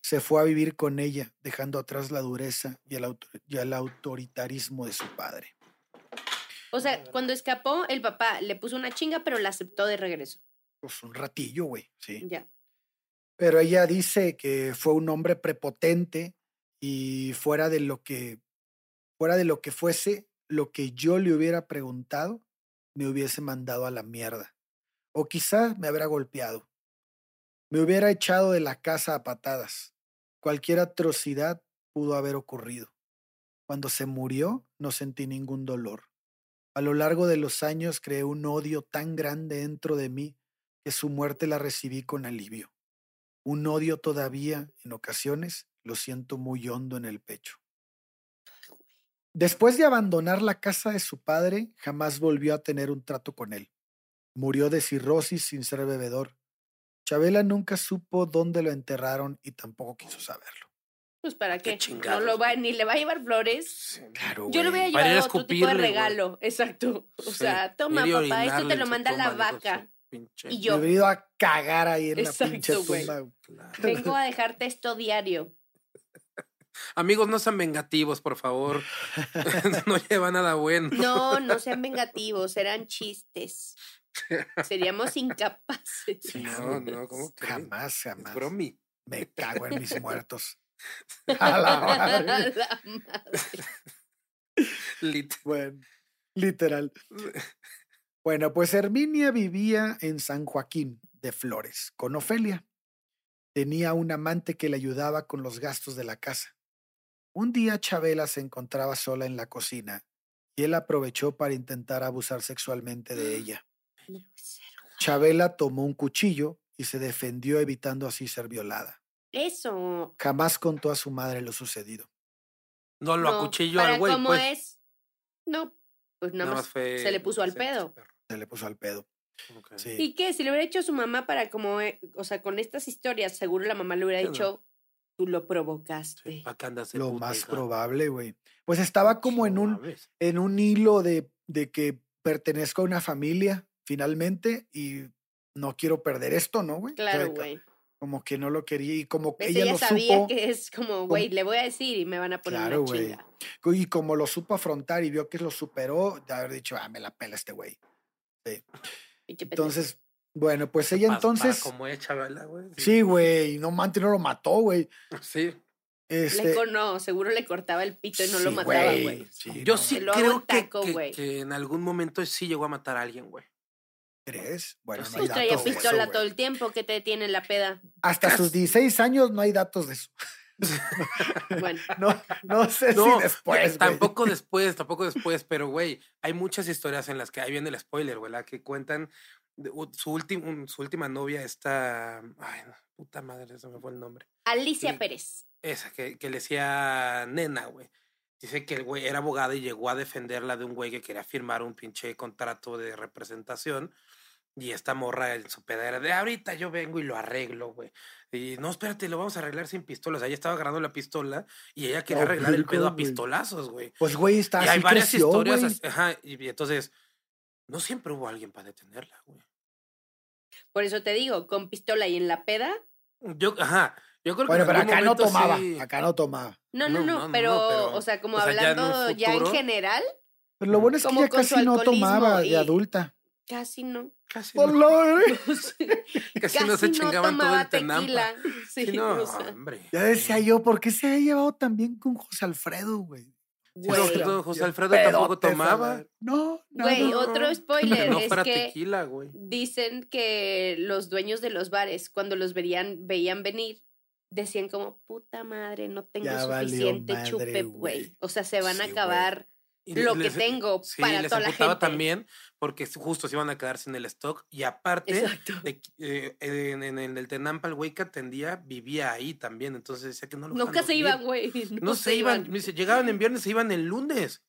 Se fue a vivir con ella, dejando atrás la dureza y el, y el autoritarismo de su padre. O sea, cuando escapó, el papá le puso una chinga, pero la aceptó de regreso. Pues un ratillo, güey, sí. Ya. Pero ella dice que fue un hombre prepotente y fuera de lo que fuera de lo que fuese lo que yo le hubiera preguntado, me hubiese mandado a la mierda. O quizás me hubiera golpeado. Me hubiera echado de la casa a patadas. Cualquier atrocidad pudo haber ocurrido. Cuando se murió no sentí ningún dolor. A lo largo de los años creé un odio tan grande dentro de mí que su muerte la recibí con alivio. Un odio todavía, en ocasiones, lo siento muy hondo en el pecho. Después de abandonar la casa de su padre, jamás volvió a tener un trato con él. Murió de cirrosis sin ser bebedor. Chabela nunca supo dónde lo enterraron y tampoco quiso saberlo. Pues para qué, no lo va, ni le va a llevar flores. Claro, Yo le voy a llevar otro tipo de regalo, exacto. O sea, toma papá, esto te lo manda la vaca. Y yo. he venido a cagar ahí en la pinche tumba. Vengo a dejarte esto diario. Amigos, no sean vengativos, por favor. no lleva nada bueno. No, no sean vengativos, eran chistes. Seríamos incapaces. no, no, ¿cómo que? Jamás, jamás. Bromi. Me cago en mis muertos. A la madre. Bueno, literal. Bueno, pues Herminia vivía en San Joaquín de Flores con Ofelia. Tenía un amante que le ayudaba con los gastos de la casa. Un día Chabela se encontraba sola en la cocina y él aprovechó para intentar abusar sexualmente de ella. Chabela tomó un cuchillo y se defendió evitando así ser violada. Eso. Jamás contó a su madre lo sucedido. No lo acuchilló al güey. ¿Cómo pues. es? No, pues nada, más, se le puso al pedo. Se le puso al pedo. Sí. ¿Y qué? Si le hubiera hecho a su mamá para como, eh, o sea, con estas historias, seguro la mamá le hubiera dicho, tú lo provocaste. lo más probable, güey. Pues estaba como en un, en un hilo de, de que pertenezco a una familia, finalmente, y no quiero perder esto, ¿no, güey? Claro, güey como que no lo quería y como que ella, ella lo sabía supo, que es como, güey, le voy a decir y me van a poner claro, una chinga. Y como lo supo afrontar y vio que lo superó, de haber dicho, ah, me la pela este güey. Sí. Entonces, bueno, pues ella entonces. como es, chavala, güey. Sí, güey, no mantes, no lo mató, güey. Sí. Este, le, no, seguro le cortaba el pito y no lo mataba, güey. Sí, Yo sí creo que, que, que, en algún momento sí llegó a matar a alguien, güey. ¿Crees? Bueno, pues no hay datos de pistola eso, todo el tiempo que te detiene en la peda. Hasta sus 16 años no hay datos de eso. Bueno. No, no sé No, si después. güey. tampoco después, tampoco después, pero güey, hay muchas historias en las que ahí viene el spoiler, güey, la que cuentan su, último, su última novia, esta. Ay, no, puta madre, se me fue el nombre. Alicia Sí. Pérez. Esa que, que le decía nena, güey. Dice que el güey era abogada y llegó a defenderla de un güey que quería firmar un pinche contrato de representación. Y esta morra en su pedera de ahorita yo vengo y lo arreglo, güey. Y no, espérate, lo vamos a arreglar sin pistolas. Ella estaba agarrando la pistola y ella quería No, arreglar el pedo a pistolazos, güey. Pues, güey, está Y así hay varias creció, historias. así- Ajá, y, y entonces, no siempre hubo alguien para detenerla, güey. Por eso te digo, con pistola y en la peda, Yo, ajá. Yo creo que Bueno, en pero acá no tomaba. sí- Acá no tomaba. No, no, No, no, no, no, pero, pero, o sea, como o sea, ya en un hablando ya, en general, Pero lo bueno es que su casi no tomaba y- de adulta. casi no. Casi Por no, casi no se chingaban todo tomaba el tenampa. tequila. Sí, Sí, no, o sea, hombre. Ya decía yo, ¿por qué se ha llevado tan bien con José Alfredo, güey? José- Alfredo tampoco tomaba. No, no. Güey, no. otro spoiler no es que tequila, güey. dicen que los dueños de los bares, cuando los verían, veían venir, decían como, puta madre, no tengo Ya valió suficiente madre, chupe, güey. O sea, se van Sí, a acabar lo les- que tengo sí, para les toda la gente. también porque justo se iban a quedar sin el stock y aparte de eh, en, en- en el Tenampa el güey que atendía vivía ahí también entonces decía que no lo Nunca se iban, güey. no, se iban, dice, llegaban en viernes se iban el lunes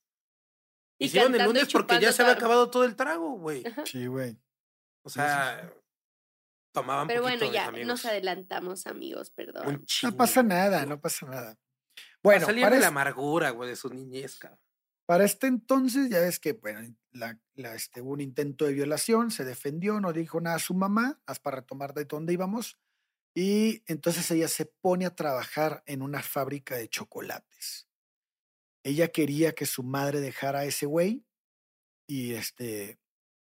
y, Y se iban el lunes porque ya se había acabado todo el trago güey. Sí, güey. o sea tomaban Pero poquito bueno, ya amigos. nos adelantamos, amigos, perdón. No pasa nada, no pasa nada. Bueno, salir para, de la amargura güey de su niñez cabrón. Para este entonces, ya ves que bueno, la, la, este, hubo un intento de violación, se defendió, no dijo nada a su mamá, hasta para retomar de dónde íbamos. Y entonces ella se pone a trabajar en una fábrica de chocolates. Ella quería que su madre dejara a ese güey y este.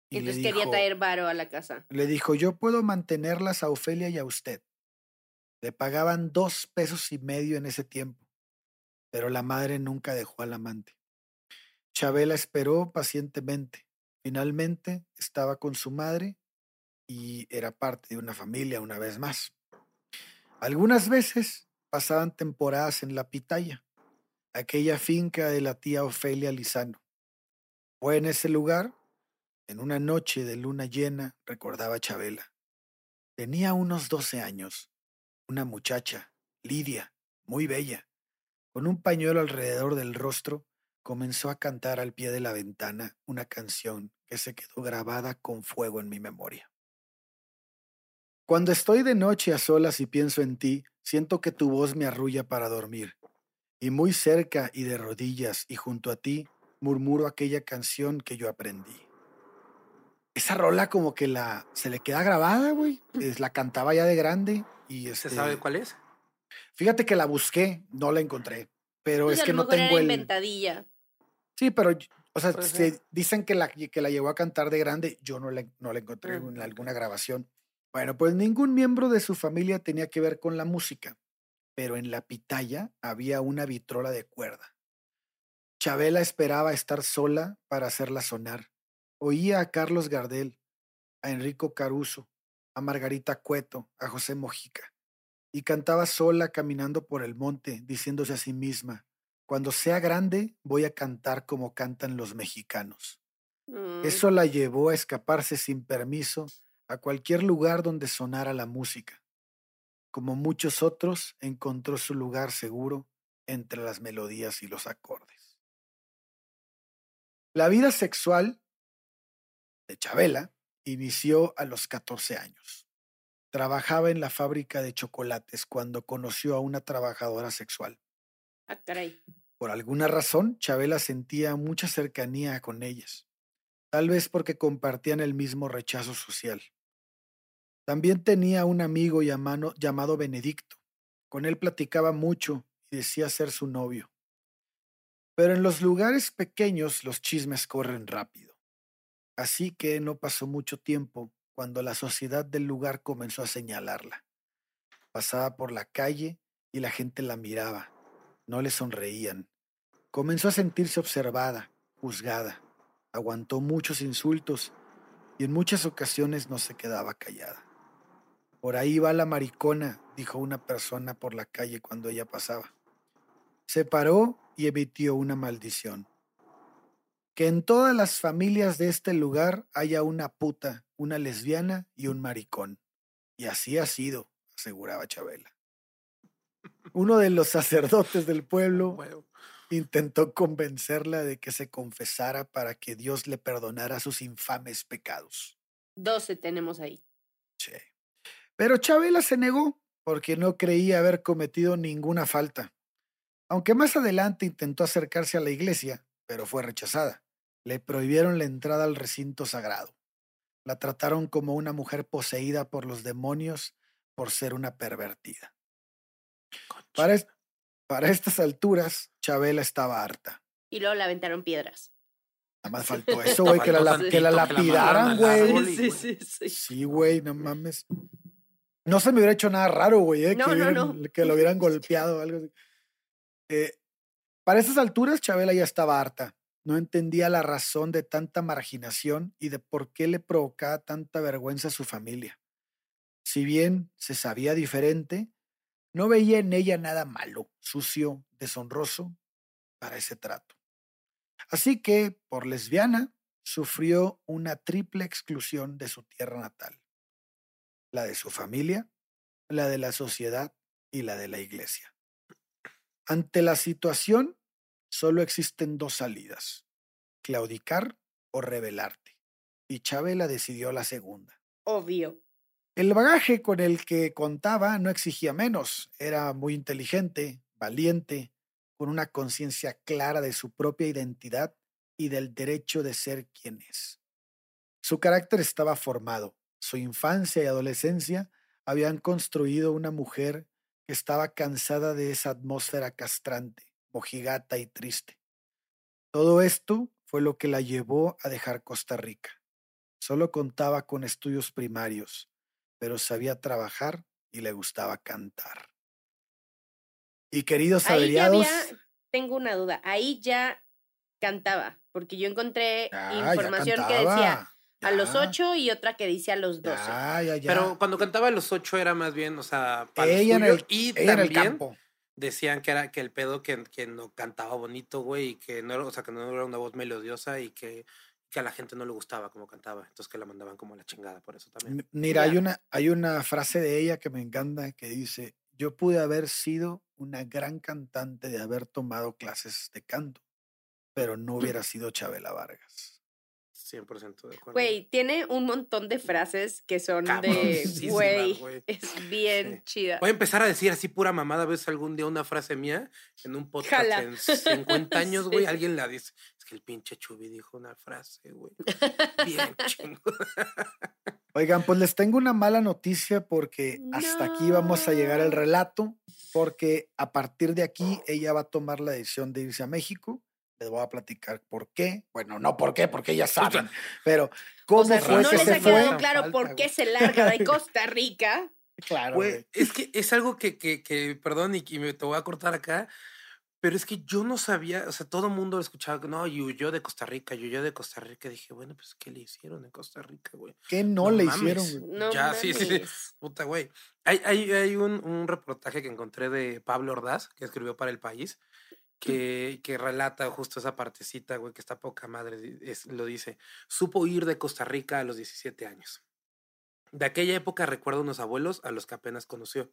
Y y le entonces quería dijo- traer varo a la casa. Le dijo, yo puedo mantenerlas a Ofelia y a usted. Le pagaban dos pesos y medio en ese tiempo, pero la madre nunca dejó al amante. Chabela esperó pacientemente. Finalmente estaba con su madre y era parte de una familia una vez más. Algunas veces pasaban temporadas en la pitaya, aquella finca de la tía Ofelia Lizano. Fue en ese lugar en una noche de luna llena, recordaba Chabela. Tenía unos 12 años. Una muchacha, Lidia, muy bella, con un pañuelo alrededor del rostro, comenzó a cantar al pie de la ventana una canción que se quedó grabada con fuego en mi memoria. Cuando estoy de noche a solas y pienso en ti, siento que tu voz me arrulla para dormir. Y muy cerca y de rodillas y junto a ti, murmuro aquella canción que yo aprendí esa rola como que la se le queda grabada, güey. Es- La cantaba ya de grande y ¿se este, sabe cuál es? Fíjate que la busqué, no la encontré, pero Pues es que no tengo era el inventadilla. Sí, pero o sea, se- dicen que la que la llegó a cantar de grande, yo no la, no la encontré Ah, en alguna grabación. Bueno, pues ningún miembro de su familia tenía que ver con la música, pero en la pitaya había una vitrola de cuerda. Chabela esperaba estar sola para hacerla sonar. Oía a Carlos Gardel, a Enrico Caruso, a Margarita Cueto, a José Mojica, y cantaba sola caminando por el monte, diciéndose a sí misma, cuando sea grande voy a cantar como cantan los mexicanos. Mm, Eso la llevó a escaparse sin permiso a cualquier lugar donde sonara la música. Como muchos otros, encontró su lugar seguro entre las melodías y los acordes. La vida sexual de Chabela inició a los 14 años. Trabajaba en la fábrica de chocolates cuando conoció a una trabajadora sexual. Ah. Por alguna razón, Chabela sentía mucha cercanía con ellas, tal vez porque compartían el mismo rechazo social. También tenía un amigo llamado, llamado Benedicto. Con él platicaba mucho y decía ser su novio. Pero en los lugares pequeños los chismes corren rápido. Así que no pasó mucho tiempo cuando la sociedad del lugar comenzó a señalarla. Pasaba por la calle y la gente la miraba no le sonreían. Comenzó a sentirse observada, juzgada. Aguantó muchos insultos y en muchas ocasiones no se quedaba callada. Por ahí va la maricona, dijo una persona por la calle cuando ella pasaba. Se paró y emitió una maldición. Que en todas las familias de este lugar haya una puta, una lesbiana y un maricón. Y así ha sido, aseguraba Chabela. Uno de los sacerdotes del pueblo Bueno, intentó convencerla de que se confesara para que Dios le perdonara sus infames pecados. 12 tenemos ahí. Che. Pero Chabela se negó porque no creía haber cometido ninguna falta. Aunque más adelante intentó acercarse a la iglesia, pero fue rechazada. Le prohibieron la entrada al recinto sagrado. La trataron como una mujer poseída por los demonios por ser una pervertida. Para, para estas alturas, Chabela estaba harta. Y luego le aventaron piedras. Nada más faltó eso, güey, que, la, que la lapidaran, güey. Sí, sí, sí. Sí, güey, no mames. No se me hubiera hecho nada raro, güey, eh, No, que, no, hubieran- no. que lo hubieran golpeado o algo así. Eh, para esas alturas, Chabela ya estaba harta. No entendía la razón de tanta marginación y de por qué le provocaba tanta vergüenza a su familia. Si bien se sabía diferente, no veía en ella nada malo, sucio, deshonroso para ese trato. Así que, por lesbiana, sufrió una triple exclusión de su tierra natal. La de su familia, la de la sociedad y la de la iglesia. Ante la situación, solo existen dos salidas, claudicar o rebelarte. Y Chabela decidió la segunda. Obvio. El bagaje con el que contaba no exigía menos. Era muy inteligente, valiente, con una conciencia clara de su propia identidad y del derecho de ser quien es. Su carácter estaba formado. Su infancia y adolescencia habían construido una mujer que estaba cansada de esa atmósfera castrante, mojigata y triste. Todo esto fue lo que la llevó a dejar Costa Rica. Solo contaba con estudios primarios, pero sabía trabajar y le gustaba cantar. Y queridos averiados, había, tengo una duda, ahí ya cantaba, porque yo encontré ya, ya información que decía a los ocho y otra que dice a los doce. Ya, ya, ya. Pero cuando cantaba a los ocho era más bien, o sea, para ella en el, y ella en el también campo. decían que era que el pedo que, que no cantaba bonito, güey, y que no era, o sea, que no era una voz melodiosa y que, que a la gente no le gustaba como cantaba, entonces que la mandaban como a la chingada por eso también. Mira, hay una, hay una frase de ella que me encanta que dice, yo pude haber sido una gran cantante de haber tomado clases de canto, pero no hubiera sido Chabela Vargas. 100% de acuerdo. Güey, tiene un montón de frases que son de, Cabroncísimas, güey, es bien Sí. chida. Voy a empezar a decir así pura mamada, a veces algún día una frase mía en un podcast Jala. en 50 años, güey, Sí. alguien la dice. Es que el pinche Chubi dijo una frase, güey. Bien chingo. Oigan, pues les tengo una mala noticia porque hasta aquí vamos a llegar al relato, porque a partir de aquí ella va a tomar la decisión de irse a México. Les voy a platicar por qué. Bueno, no por qué, porque ya saben, pero cómo o sea, si fue no que les se ha quedado fue. claro por qué se larga de Costa Rica. Claro, güey. es que es algo que, que, que perdón, y, y me te voy a cortar acá, pero es que yo no sabía, o sea, todo el mundo escuchaba, no, y huyó de Costa Rica, y huyó de Costa Rica. Dije, bueno, pues, ¿qué le hicieron en Costa Rica, güey? ¿Qué no, no le mames. hicieron? güey? No Ya, sí, sí, sí. mames. Puta, güey. Hay, hay, hay un, un reportaje que encontré de Pablo Ordaz, que escribió para El País, que, que relata justo esa partecita, güey, que está poca madre. es- lo dice. Supo ir de Costa Rica a los 17 años. De aquella época recuerdo unos abuelos a los que apenas conoció,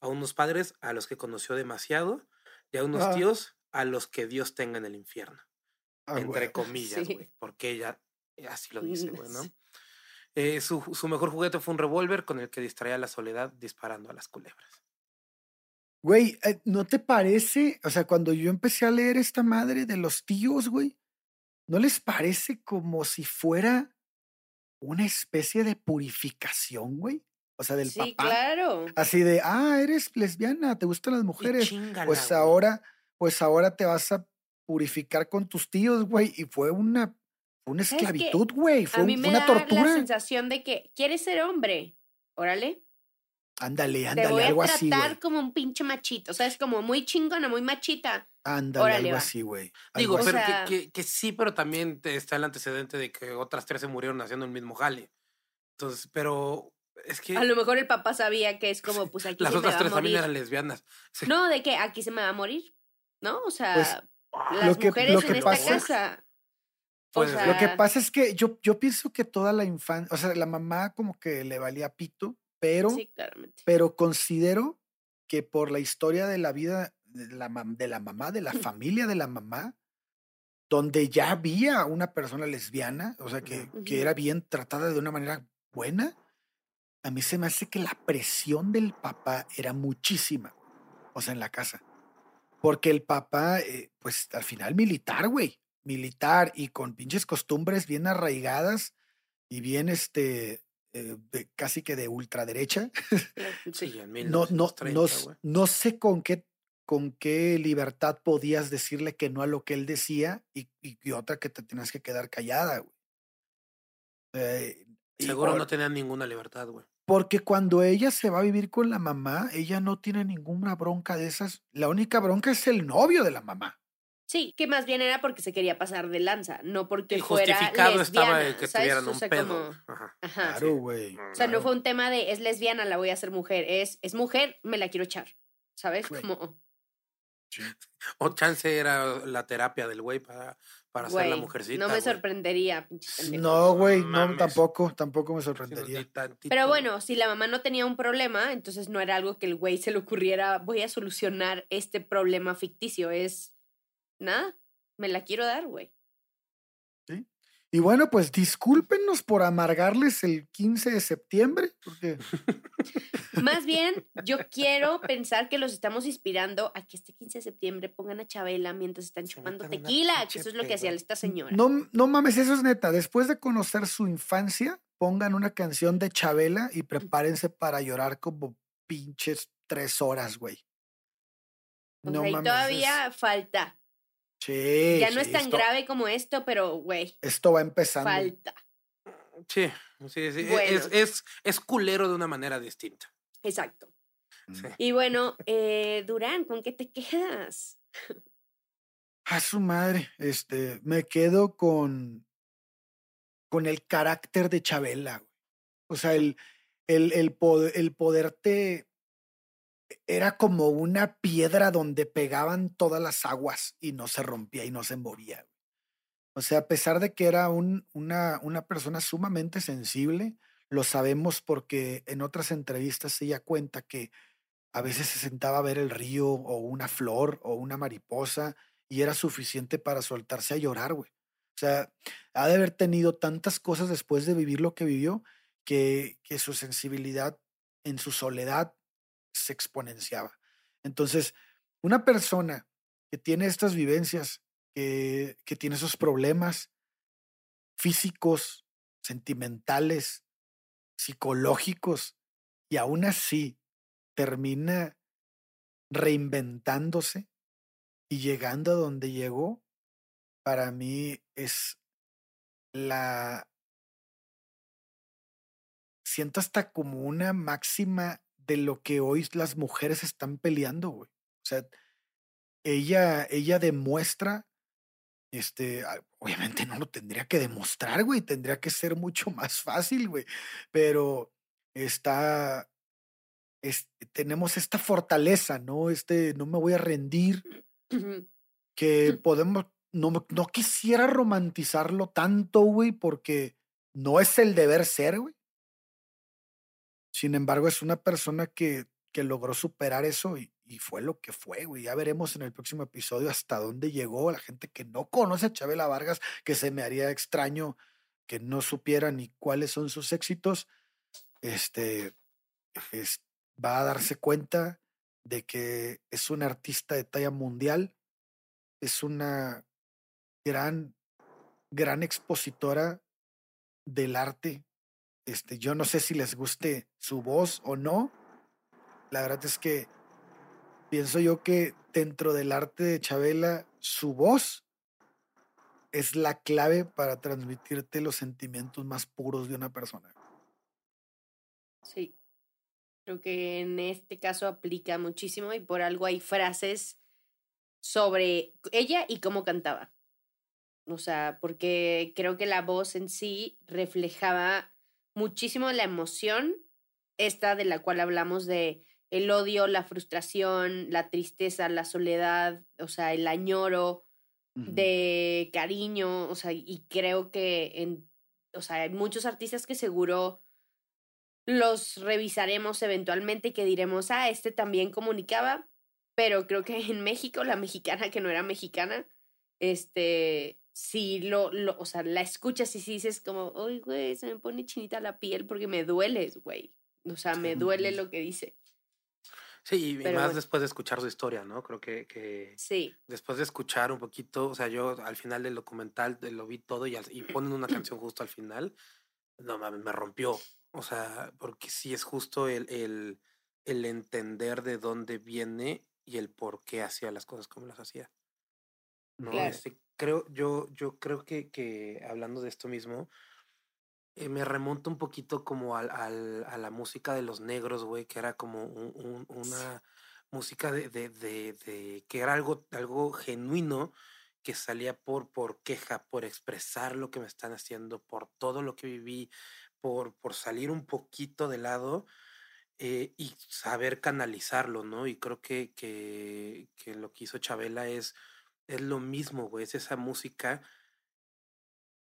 a unos padres a los que conoció demasiado y a unos Ah. tíos a los que Dios tenga en el infierno Ah, entre comillas, Sí. güey, porque ella así lo dice, güey, ¿no? Eh, su, su mejor juguete fue un revólver con el que distraía la soledad disparando a las culebras. Güey, eh, ¿no te parece? O sea, cuando yo empecé a leer esta madre de los tíos, güey, ¿no les parece como si fuera una especie de purificación, güey? O sea, del Sí, papá. claro. Así de, ah, eres lesbiana, te gustan las mujeres. Pues güey. ahora, pues ahora te vas a purificar con tus tíos, güey. Y fue una, una esclavitud, güey. Fue, A mí fue me una da tortura. la sensación de que quieres ser hombre. Órale. Ándale, Te ándale, voy a algo así, tratar como un pinche machito. O sea, es como muy chingona, muy machita. Ándale, órale, algo va. así, güey. Digo, así. pero que- sea- que, que sí, pero también te- está el antecedente de que otras tres se murieron haciendo el mismo jale. Entonces, pero es que A lo mejor el papá sabía que es como, pues aquí las se me otras va a tres también morir. eran lesbianas. Sí. No, de que aquí se me va a morir. ¿no? O sea, Pues, las lo que- mujeres lo en que esta pasa es- casa. O Pues, sea, Lo que pasa es que yo, yo pienso que toda la infancia, o sea, la mamá como que le valía pito, pero, sí, claramente. pero considero que por la historia de la vida de la, de la mamá, de la familia de la mamá, donde ya había una persona lesbiana, o sea, que, que era bien tratada de una manera buena, a mí se me hace que la presión del papá era muchísima, o sea, en la casa. Porque el papá, eh, pues al final militar, güey, militar y con pinches costumbres bien arraigadas y bien, este, eh, casi que de ultraderecha. Sí, en no, no, no, no sé con qué con qué libertad podías decirle que no a lo que él decía y, y, otra que te tenías que quedar callada, güey. Eh, Seguro no tenía ninguna libertad, güey. Porque cuando ella se va a vivir con la mamá, ella no tiene ninguna bronca de esas. La única bronca es el novio de la mamá. Sí, que más bien era porque se quería pasar de lanza, no porque el fuera justificado estaba el que tuvieran un pedo. Ajá. Claro, güey. O sea, no fue un tema de es lesbiana, la voy a hacer mujer, es es mujer, me la quiero echar. ¿Sabes? Como o chance era la terapia del güey para, para hacer la mujercita. No me sorprendería. No, güey, no, tampoco, tampoco me sorprendería. Pero bueno, si la mamá no tenía un problema, entonces no era algo que el güey se le ocurriera, voy a solucionar este problema ficticio. Es, nada, me la quiero dar, güey. Y bueno, pues discúlpenos por amargarles el 15 de septiembre. Porque... Más bien, yo quiero pensar que los estamos inspirando a que este 15 de septiembre pongan a Chabela mientras están chupando tequila, que eso es lo que hacía esta señora. No, no mames, eso es neta. Después de conocer su infancia, pongan una canción de Chabela y prepárense para llorar como pinches tres horas, güey. No y todavía falta. Sí. Ya no es tan grave como esto, pero, güey. Esto va empezando. Falta. Sí, sí, sí. Es, es, es, culero de una manera distinta. Exacto. Mm. Y bueno, eh, Durán, ¿con qué te quedas? A su madre, este, me quedo con, con el carácter de Chabela. O sea, el, el, el, poder, el poderte era como una piedra donde pegaban todas las aguas y no se rompía y no se movía. O sea, a pesar de que era un, una, una persona sumamente sensible, lo sabemos porque en otras entrevistas ella cuenta que a veces se sentaba a ver el río o una flor o una mariposa y era suficiente para soltarse a llorar, güey. O sea, ha de haber tenido tantas cosas después de vivir lo que vivió que, que su sensibilidad en su soledad se exponenciaba. Entonces, una persona que tiene estas vivencias, que, que tiene esos problemas físicos, sentimentales, psicológicos, y aún así termina reinventándose y llegando a donde llegó, para mí es la... Siento hasta como una máxima de lo que hoy las mujeres están peleando, güey. O sea, ella, ella demuestra, este, obviamente no lo tendría que demostrar, güey, tendría que ser mucho más fácil, güey, pero está, tenemos esta fortaleza, ¿no? Este, no me voy a rendir, que podemos, no, no quisiera romantizarlo tanto, güey, porque no es el deber ser, güey. Sin embargo, es una persona que, que logró superar eso y, fue lo que fue, güey. Ya veremos en el próximo episodio hasta dónde llegó la gente que no conoce a Chabela Vargas, que se me haría extraño que no supiera ni cuáles son sus éxitos. Este va a darse cuenta de que es una artista de talla mundial, es una gran, gran expositora del arte este, yo no sé si les guste su voz o no. La verdad es que pienso yo que dentro del arte de Chabela, su voz es la clave para transmitirte los sentimientos más puros de una persona. Sí, creo que en este caso aplica muchísimo y por algo hay frases sobre ella y cómo cantaba. O sea, porque creo que la voz en sí reflejaba muchísimo la emoción, esta de la cual hablamos de el odio, la frustración, la tristeza, la soledad, o sea, el añoro de cariño, o sea, y creo que en, o sea, hay muchos artistas que seguro los revisaremos eventualmente y que diremos, ah, este también comunicaba, pero creo que en México, la mexicana que no era mexicana, este, si lo, lo, o sea, la escuchas y si dices como, uy, güey, se me pone chinita la piel porque me dueles, güey. O sea, me duele lo que dice. Sí, y más después de escuchar su historia, ¿no? Creo que, que sí. después de escuchar un poquito, o sea, yo al final del documental lo vi todo y, y ponen una canción justo al final, no mames, me rompió. O sea, porque sí es justo el, el, el entender de dónde viene y el por qué hacía las cosas como las hacía. ¿no? Este, creo, yo, yo creo que, que hablando de esto mismo, eh, me remonta un poquito como al, al, a la música de los negros, güey, que era como un, una música de, de, de, de, que era algo, algo genuino que salía por, por queja, por expresar lo que me están haciendo, por todo lo que viví, por, por salir un poquito de lado eh, y saber canalizarlo, ¿no? Y creo que, que, que lo que hizo Chabela es, es lo mismo, güey, es esa música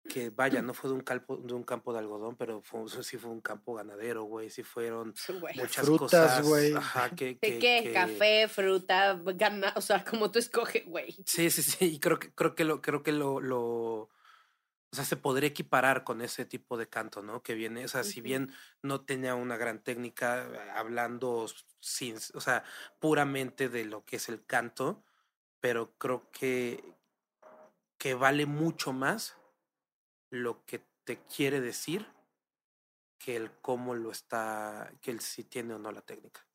que vaya, no fue de un campo de un campo de algodón, pero fue, sí fue un campo ganadero, güey, sí fueron muchas Frutas, güey. Ajá, que, que, qué? Café, fruta, gana, o sea, como tú escoges, güey. Sí, sí, sí, y creo que creo que lo creo que lo, lo o sea, se podría equiparar con ese tipo de canto, ¿no? Que viene, o sea, si bien no tenía una gran técnica eh, hablando sin, o sea, puramente de lo que es el canto, pero creo que que vale mucho más lo que te quiere decir que el cómo lo está, que el si tiene o no la técnica.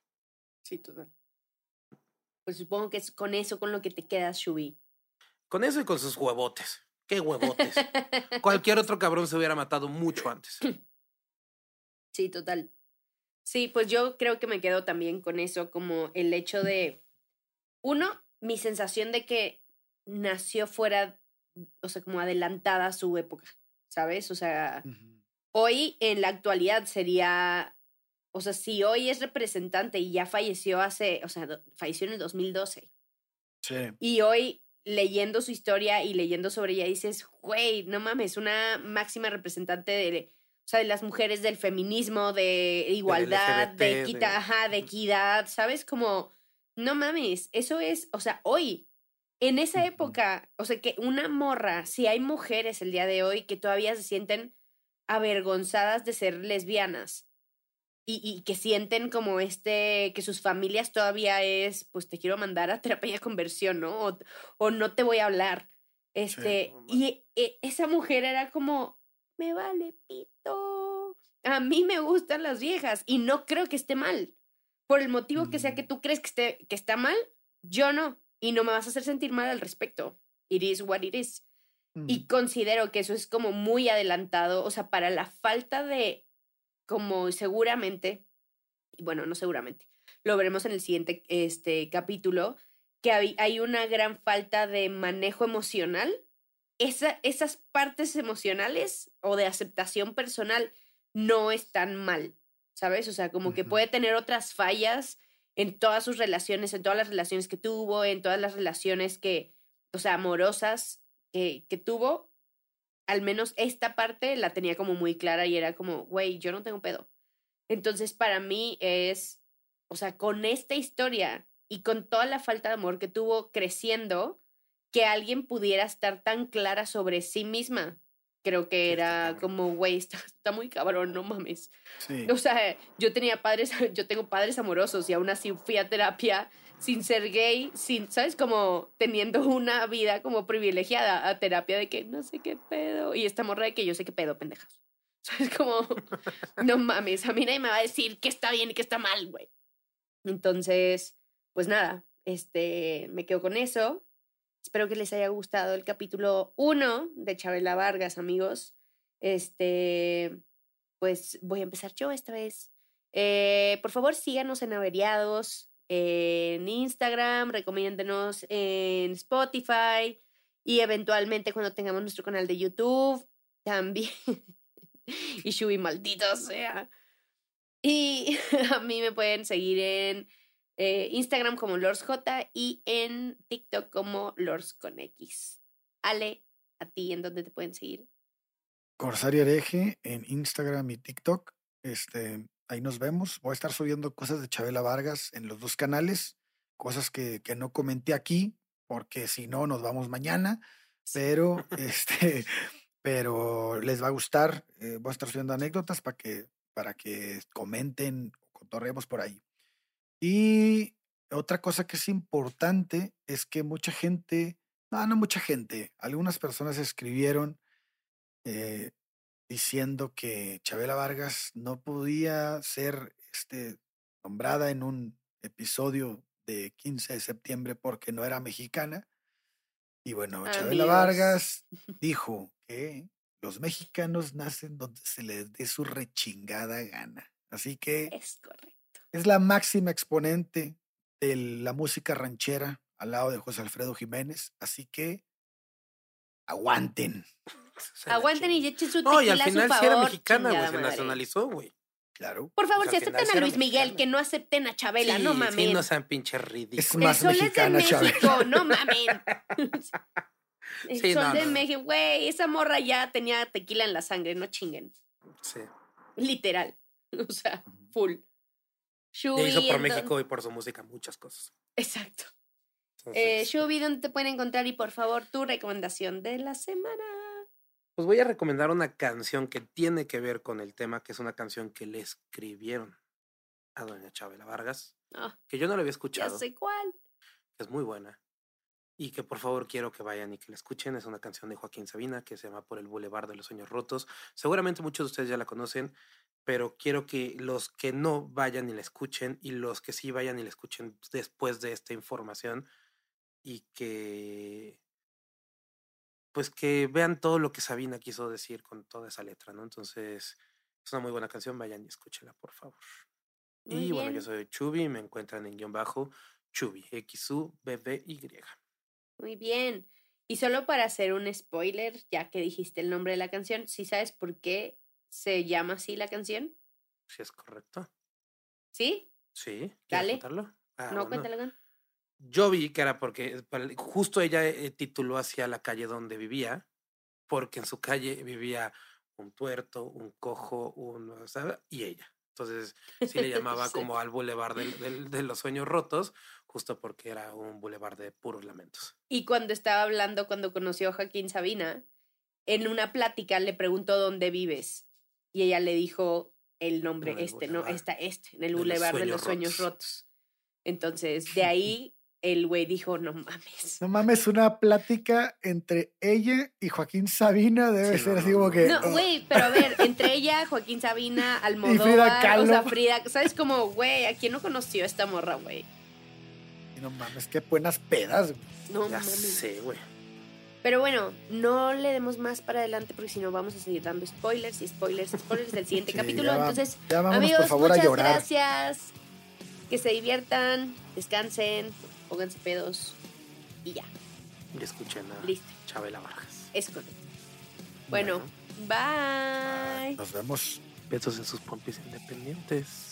Sí, total. Pues supongo que es con eso con lo que te quedas, Shubi. Con eso y con sus huevotes. ¿Qué huevotes? Cualquier otro cabrón se hubiera matado mucho antes. Sí, total. Sí, pues yo creo que me quedo también con eso, como el hecho de, uno, mi sensación de que nació fuera, o sea, como adelantada a su época. ¿sabes? O sea, hoy en la actualidad sería, o sea, si hoy es representante y ya falleció hace, o sea, falleció en el 2012. Sí. Y hoy leyendo su historia y leyendo sobre ella dices, güey, no mames, una máxima representante de, o sea, de las mujeres del feminismo, de igualdad, de, equidad, de equidad, ¿sabes? Como, no mames, eso es, o sea, hoy en esa época, o sea, que una morra, si hay mujeres el día de hoy que todavía se sienten avergonzadas de ser lesbianas y, y, que sienten como este, que sus familias todavía es, pues te quiero mandar a terapia de conversión, ¿no? O, o no te voy a hablar. Este, y e, esa mujer era como, me vale pito. A mí me gustan las viejas y no creo que esté mal. Por el motivo que sea que mm. tú crees que, esté, que está mal, yo no y no me vas a hacer sentir mal al respecto. It is what it is. Y considero que eso es como muy adelantado, o sea, para la falta de, como seguramente, bueno, no seguramente, lo veremos en el siguiente este, capítulo, que hay, hay una gran falta de manejo emocional. Esa, esas partes emocionales o de aceptación personal no están mal, ¿sabes? O sea, como que puede tener otras fallas en todas sus relaciones, en todas las relaciones que tuvo, en todas las relaciones que, o sea, amorosas que, que tuvo, al menos esta parte la tenía como muy clara y era como, güey, yo no tengo pedo. Entonces, para mí es, o sea, con esta historia y con toda la falta de amor que tuvo creciendo, que alguien pudiera estar tan clara sobre sí misma creo que era como, güey, está, está, muy cabrón, no mames. O sea, yo tenía padres, yo tengo padres amorosos y aún así fui a terapia sin ser gay, sin, ¿sabes? Como teniendo una vida como privilegiada a terapia de que no sé qué pedo. Y esta morra de que yo sé qué pedo, pendejas. ¿Sabes? Como, no mames, a mí nadie me va a decir qué está bien y qué está mal, güey. Entonces, pues nada, este, me quedo con eso. Espero que les haya gustado el capítulo 1 de Chabela Vargas, amigos. Este, pues voy a empezar yo esta vez. Eh, por favor, síganos en Averiados, en Instagram, recomiéndenos en Spotify y eventualmente cuando tengamos nuestro canal de YouTube también. y Shubi, maldito sea. Y a mí me pueden seguir en eh, Instagram como LordsJ y en TikTok como Lords con X. Ale, a ti, ¿en dónde te pueden seguir? Corsario Hereje en Instagram y TikTok. Este, ahí nos vemos. Voy a estar subiendo cosas de Chabela Vargas en los dos canales, cosas que, que no comenté aquí, porque si no, nos vamos mañana. Pero, este, pero les va a gustar. Eh, voy a estar subiendo anécdotas para que, para que comenten o cotorremos por ahí. Y otra cosa que es importante es que mucha gente, no, no mucha gente, algunas personas escribieron eh, diciendo que Chabela Vargas no podía ser este, nombrada en un episodio de 15 de septiembre porque no era mexicana. Y bueno, Chabela Vargas dijo que los mexicanos nacen donde se les dé su rechingada gana. Así que es correcto. Es la máxima exponente de la música ranchera al lado de José Alfredo Jiménez. Así que aguanten. Aguanten y echen su tequila No, y al final su sí favor, era mexicana, güey, se nacionalizó, güey. Claro. Por favor, Pues si aceptan sí a Luis Miguel, mexicana. que no acepten a Chabela, Sí, no Sí, mamen. no sean pinches ridículos. Es El más sol es de. México, no mamen. El Sí, sol no, de no. México, güey, esa morra ya tenía tequila en la sangre, no chinguen. Sí. Literal. O sea, full. Ya Shubi, hizo por ¿en México y por su música muchas cosas. Exacto. Entonces, Eh, Shubi, ¿dónde te pueden encontrar? Y por favor, tu recomendación de la semana. Pues voy a recomendar una canción que tiene que ver con el tema, que es una canción que le escribieron a doña Chabela Vargas, Ah, que yo no la había ya escuchado, sé cuál. es muy buena. Y que por favor quiero que vayan y que la escuchen. Es una canción de Joaquín Sabina que se llama Por el Boulevard de los Sueños Rotos. Seguramente muchos de ustedes ya la conocen, pero quiero que los que no vayan y la escuchen y los que sí vayan y la escuchen después de esta información y que pues que vean todo lo que Sabina quiso decir con toda esa letra, ¿no? Entonces, es una muy buena canción, vayan y escúchenla, por favor. Muy y bueno, yo soy Chubi, me encuentran en guion bajo Chubi, X-U-B-B-Y. Muy bien. Y solo para hacer un spoiler, ya que dijiste el nombre de la canción, ¿sí sabes por qué se llama así la canción? Si es correcto. ¿Sí? Sí, ¿quieres Dale. contarlo? Ah, no, bueno. cuéntalo. con- Yo vi que era porque justo ella eh, tituló hacia la calle donde vivía, porque en su calle vivía un tuerto, un cojo, un, y ella. Entonces, sí le llamaba Sí. como al bulevar del- de los sueños rotos, justo porque era un bulevar de puros lamentos. Y cuando estaba hablando, cuando conoció a Joaquín Sabina, en una plática le preguntó dónde vives. Y ella le dijo el nombre el este, ¿no? Está este, en el de los bulevar de los sueños rotos. rotos. Entonces, de ahí el güey dijo, no mames. No mames, una plática entre ella y Joaquín Sabina debe Sí, ser no, así como que. No, oh, güey, pero a ver, entre ella, Joaquín Sabina, Almodóvar, o sea, Kahlo. Frida, ¿sabes cómo, güey? ¿A quién no conoció a esta morra, güey? No mames, qué buenas pedas. güey. No ya mames. sé, güey. Pero bueno, no le demos más para adelante porque si no vamos a seguir dando spoilers y spoilers, spoilers del siguiente Sí, capítulo. ya va- Entonces, ya vámonos, amigos, por favor, a muchas llorar. gracias. Que se diviertan, descansen, pónganse pedos y ya, Y escuchen a listo. Chabela Vargas. Es correcto. Bueno, bye. Nos vemos. Besos en sus pompis independientes.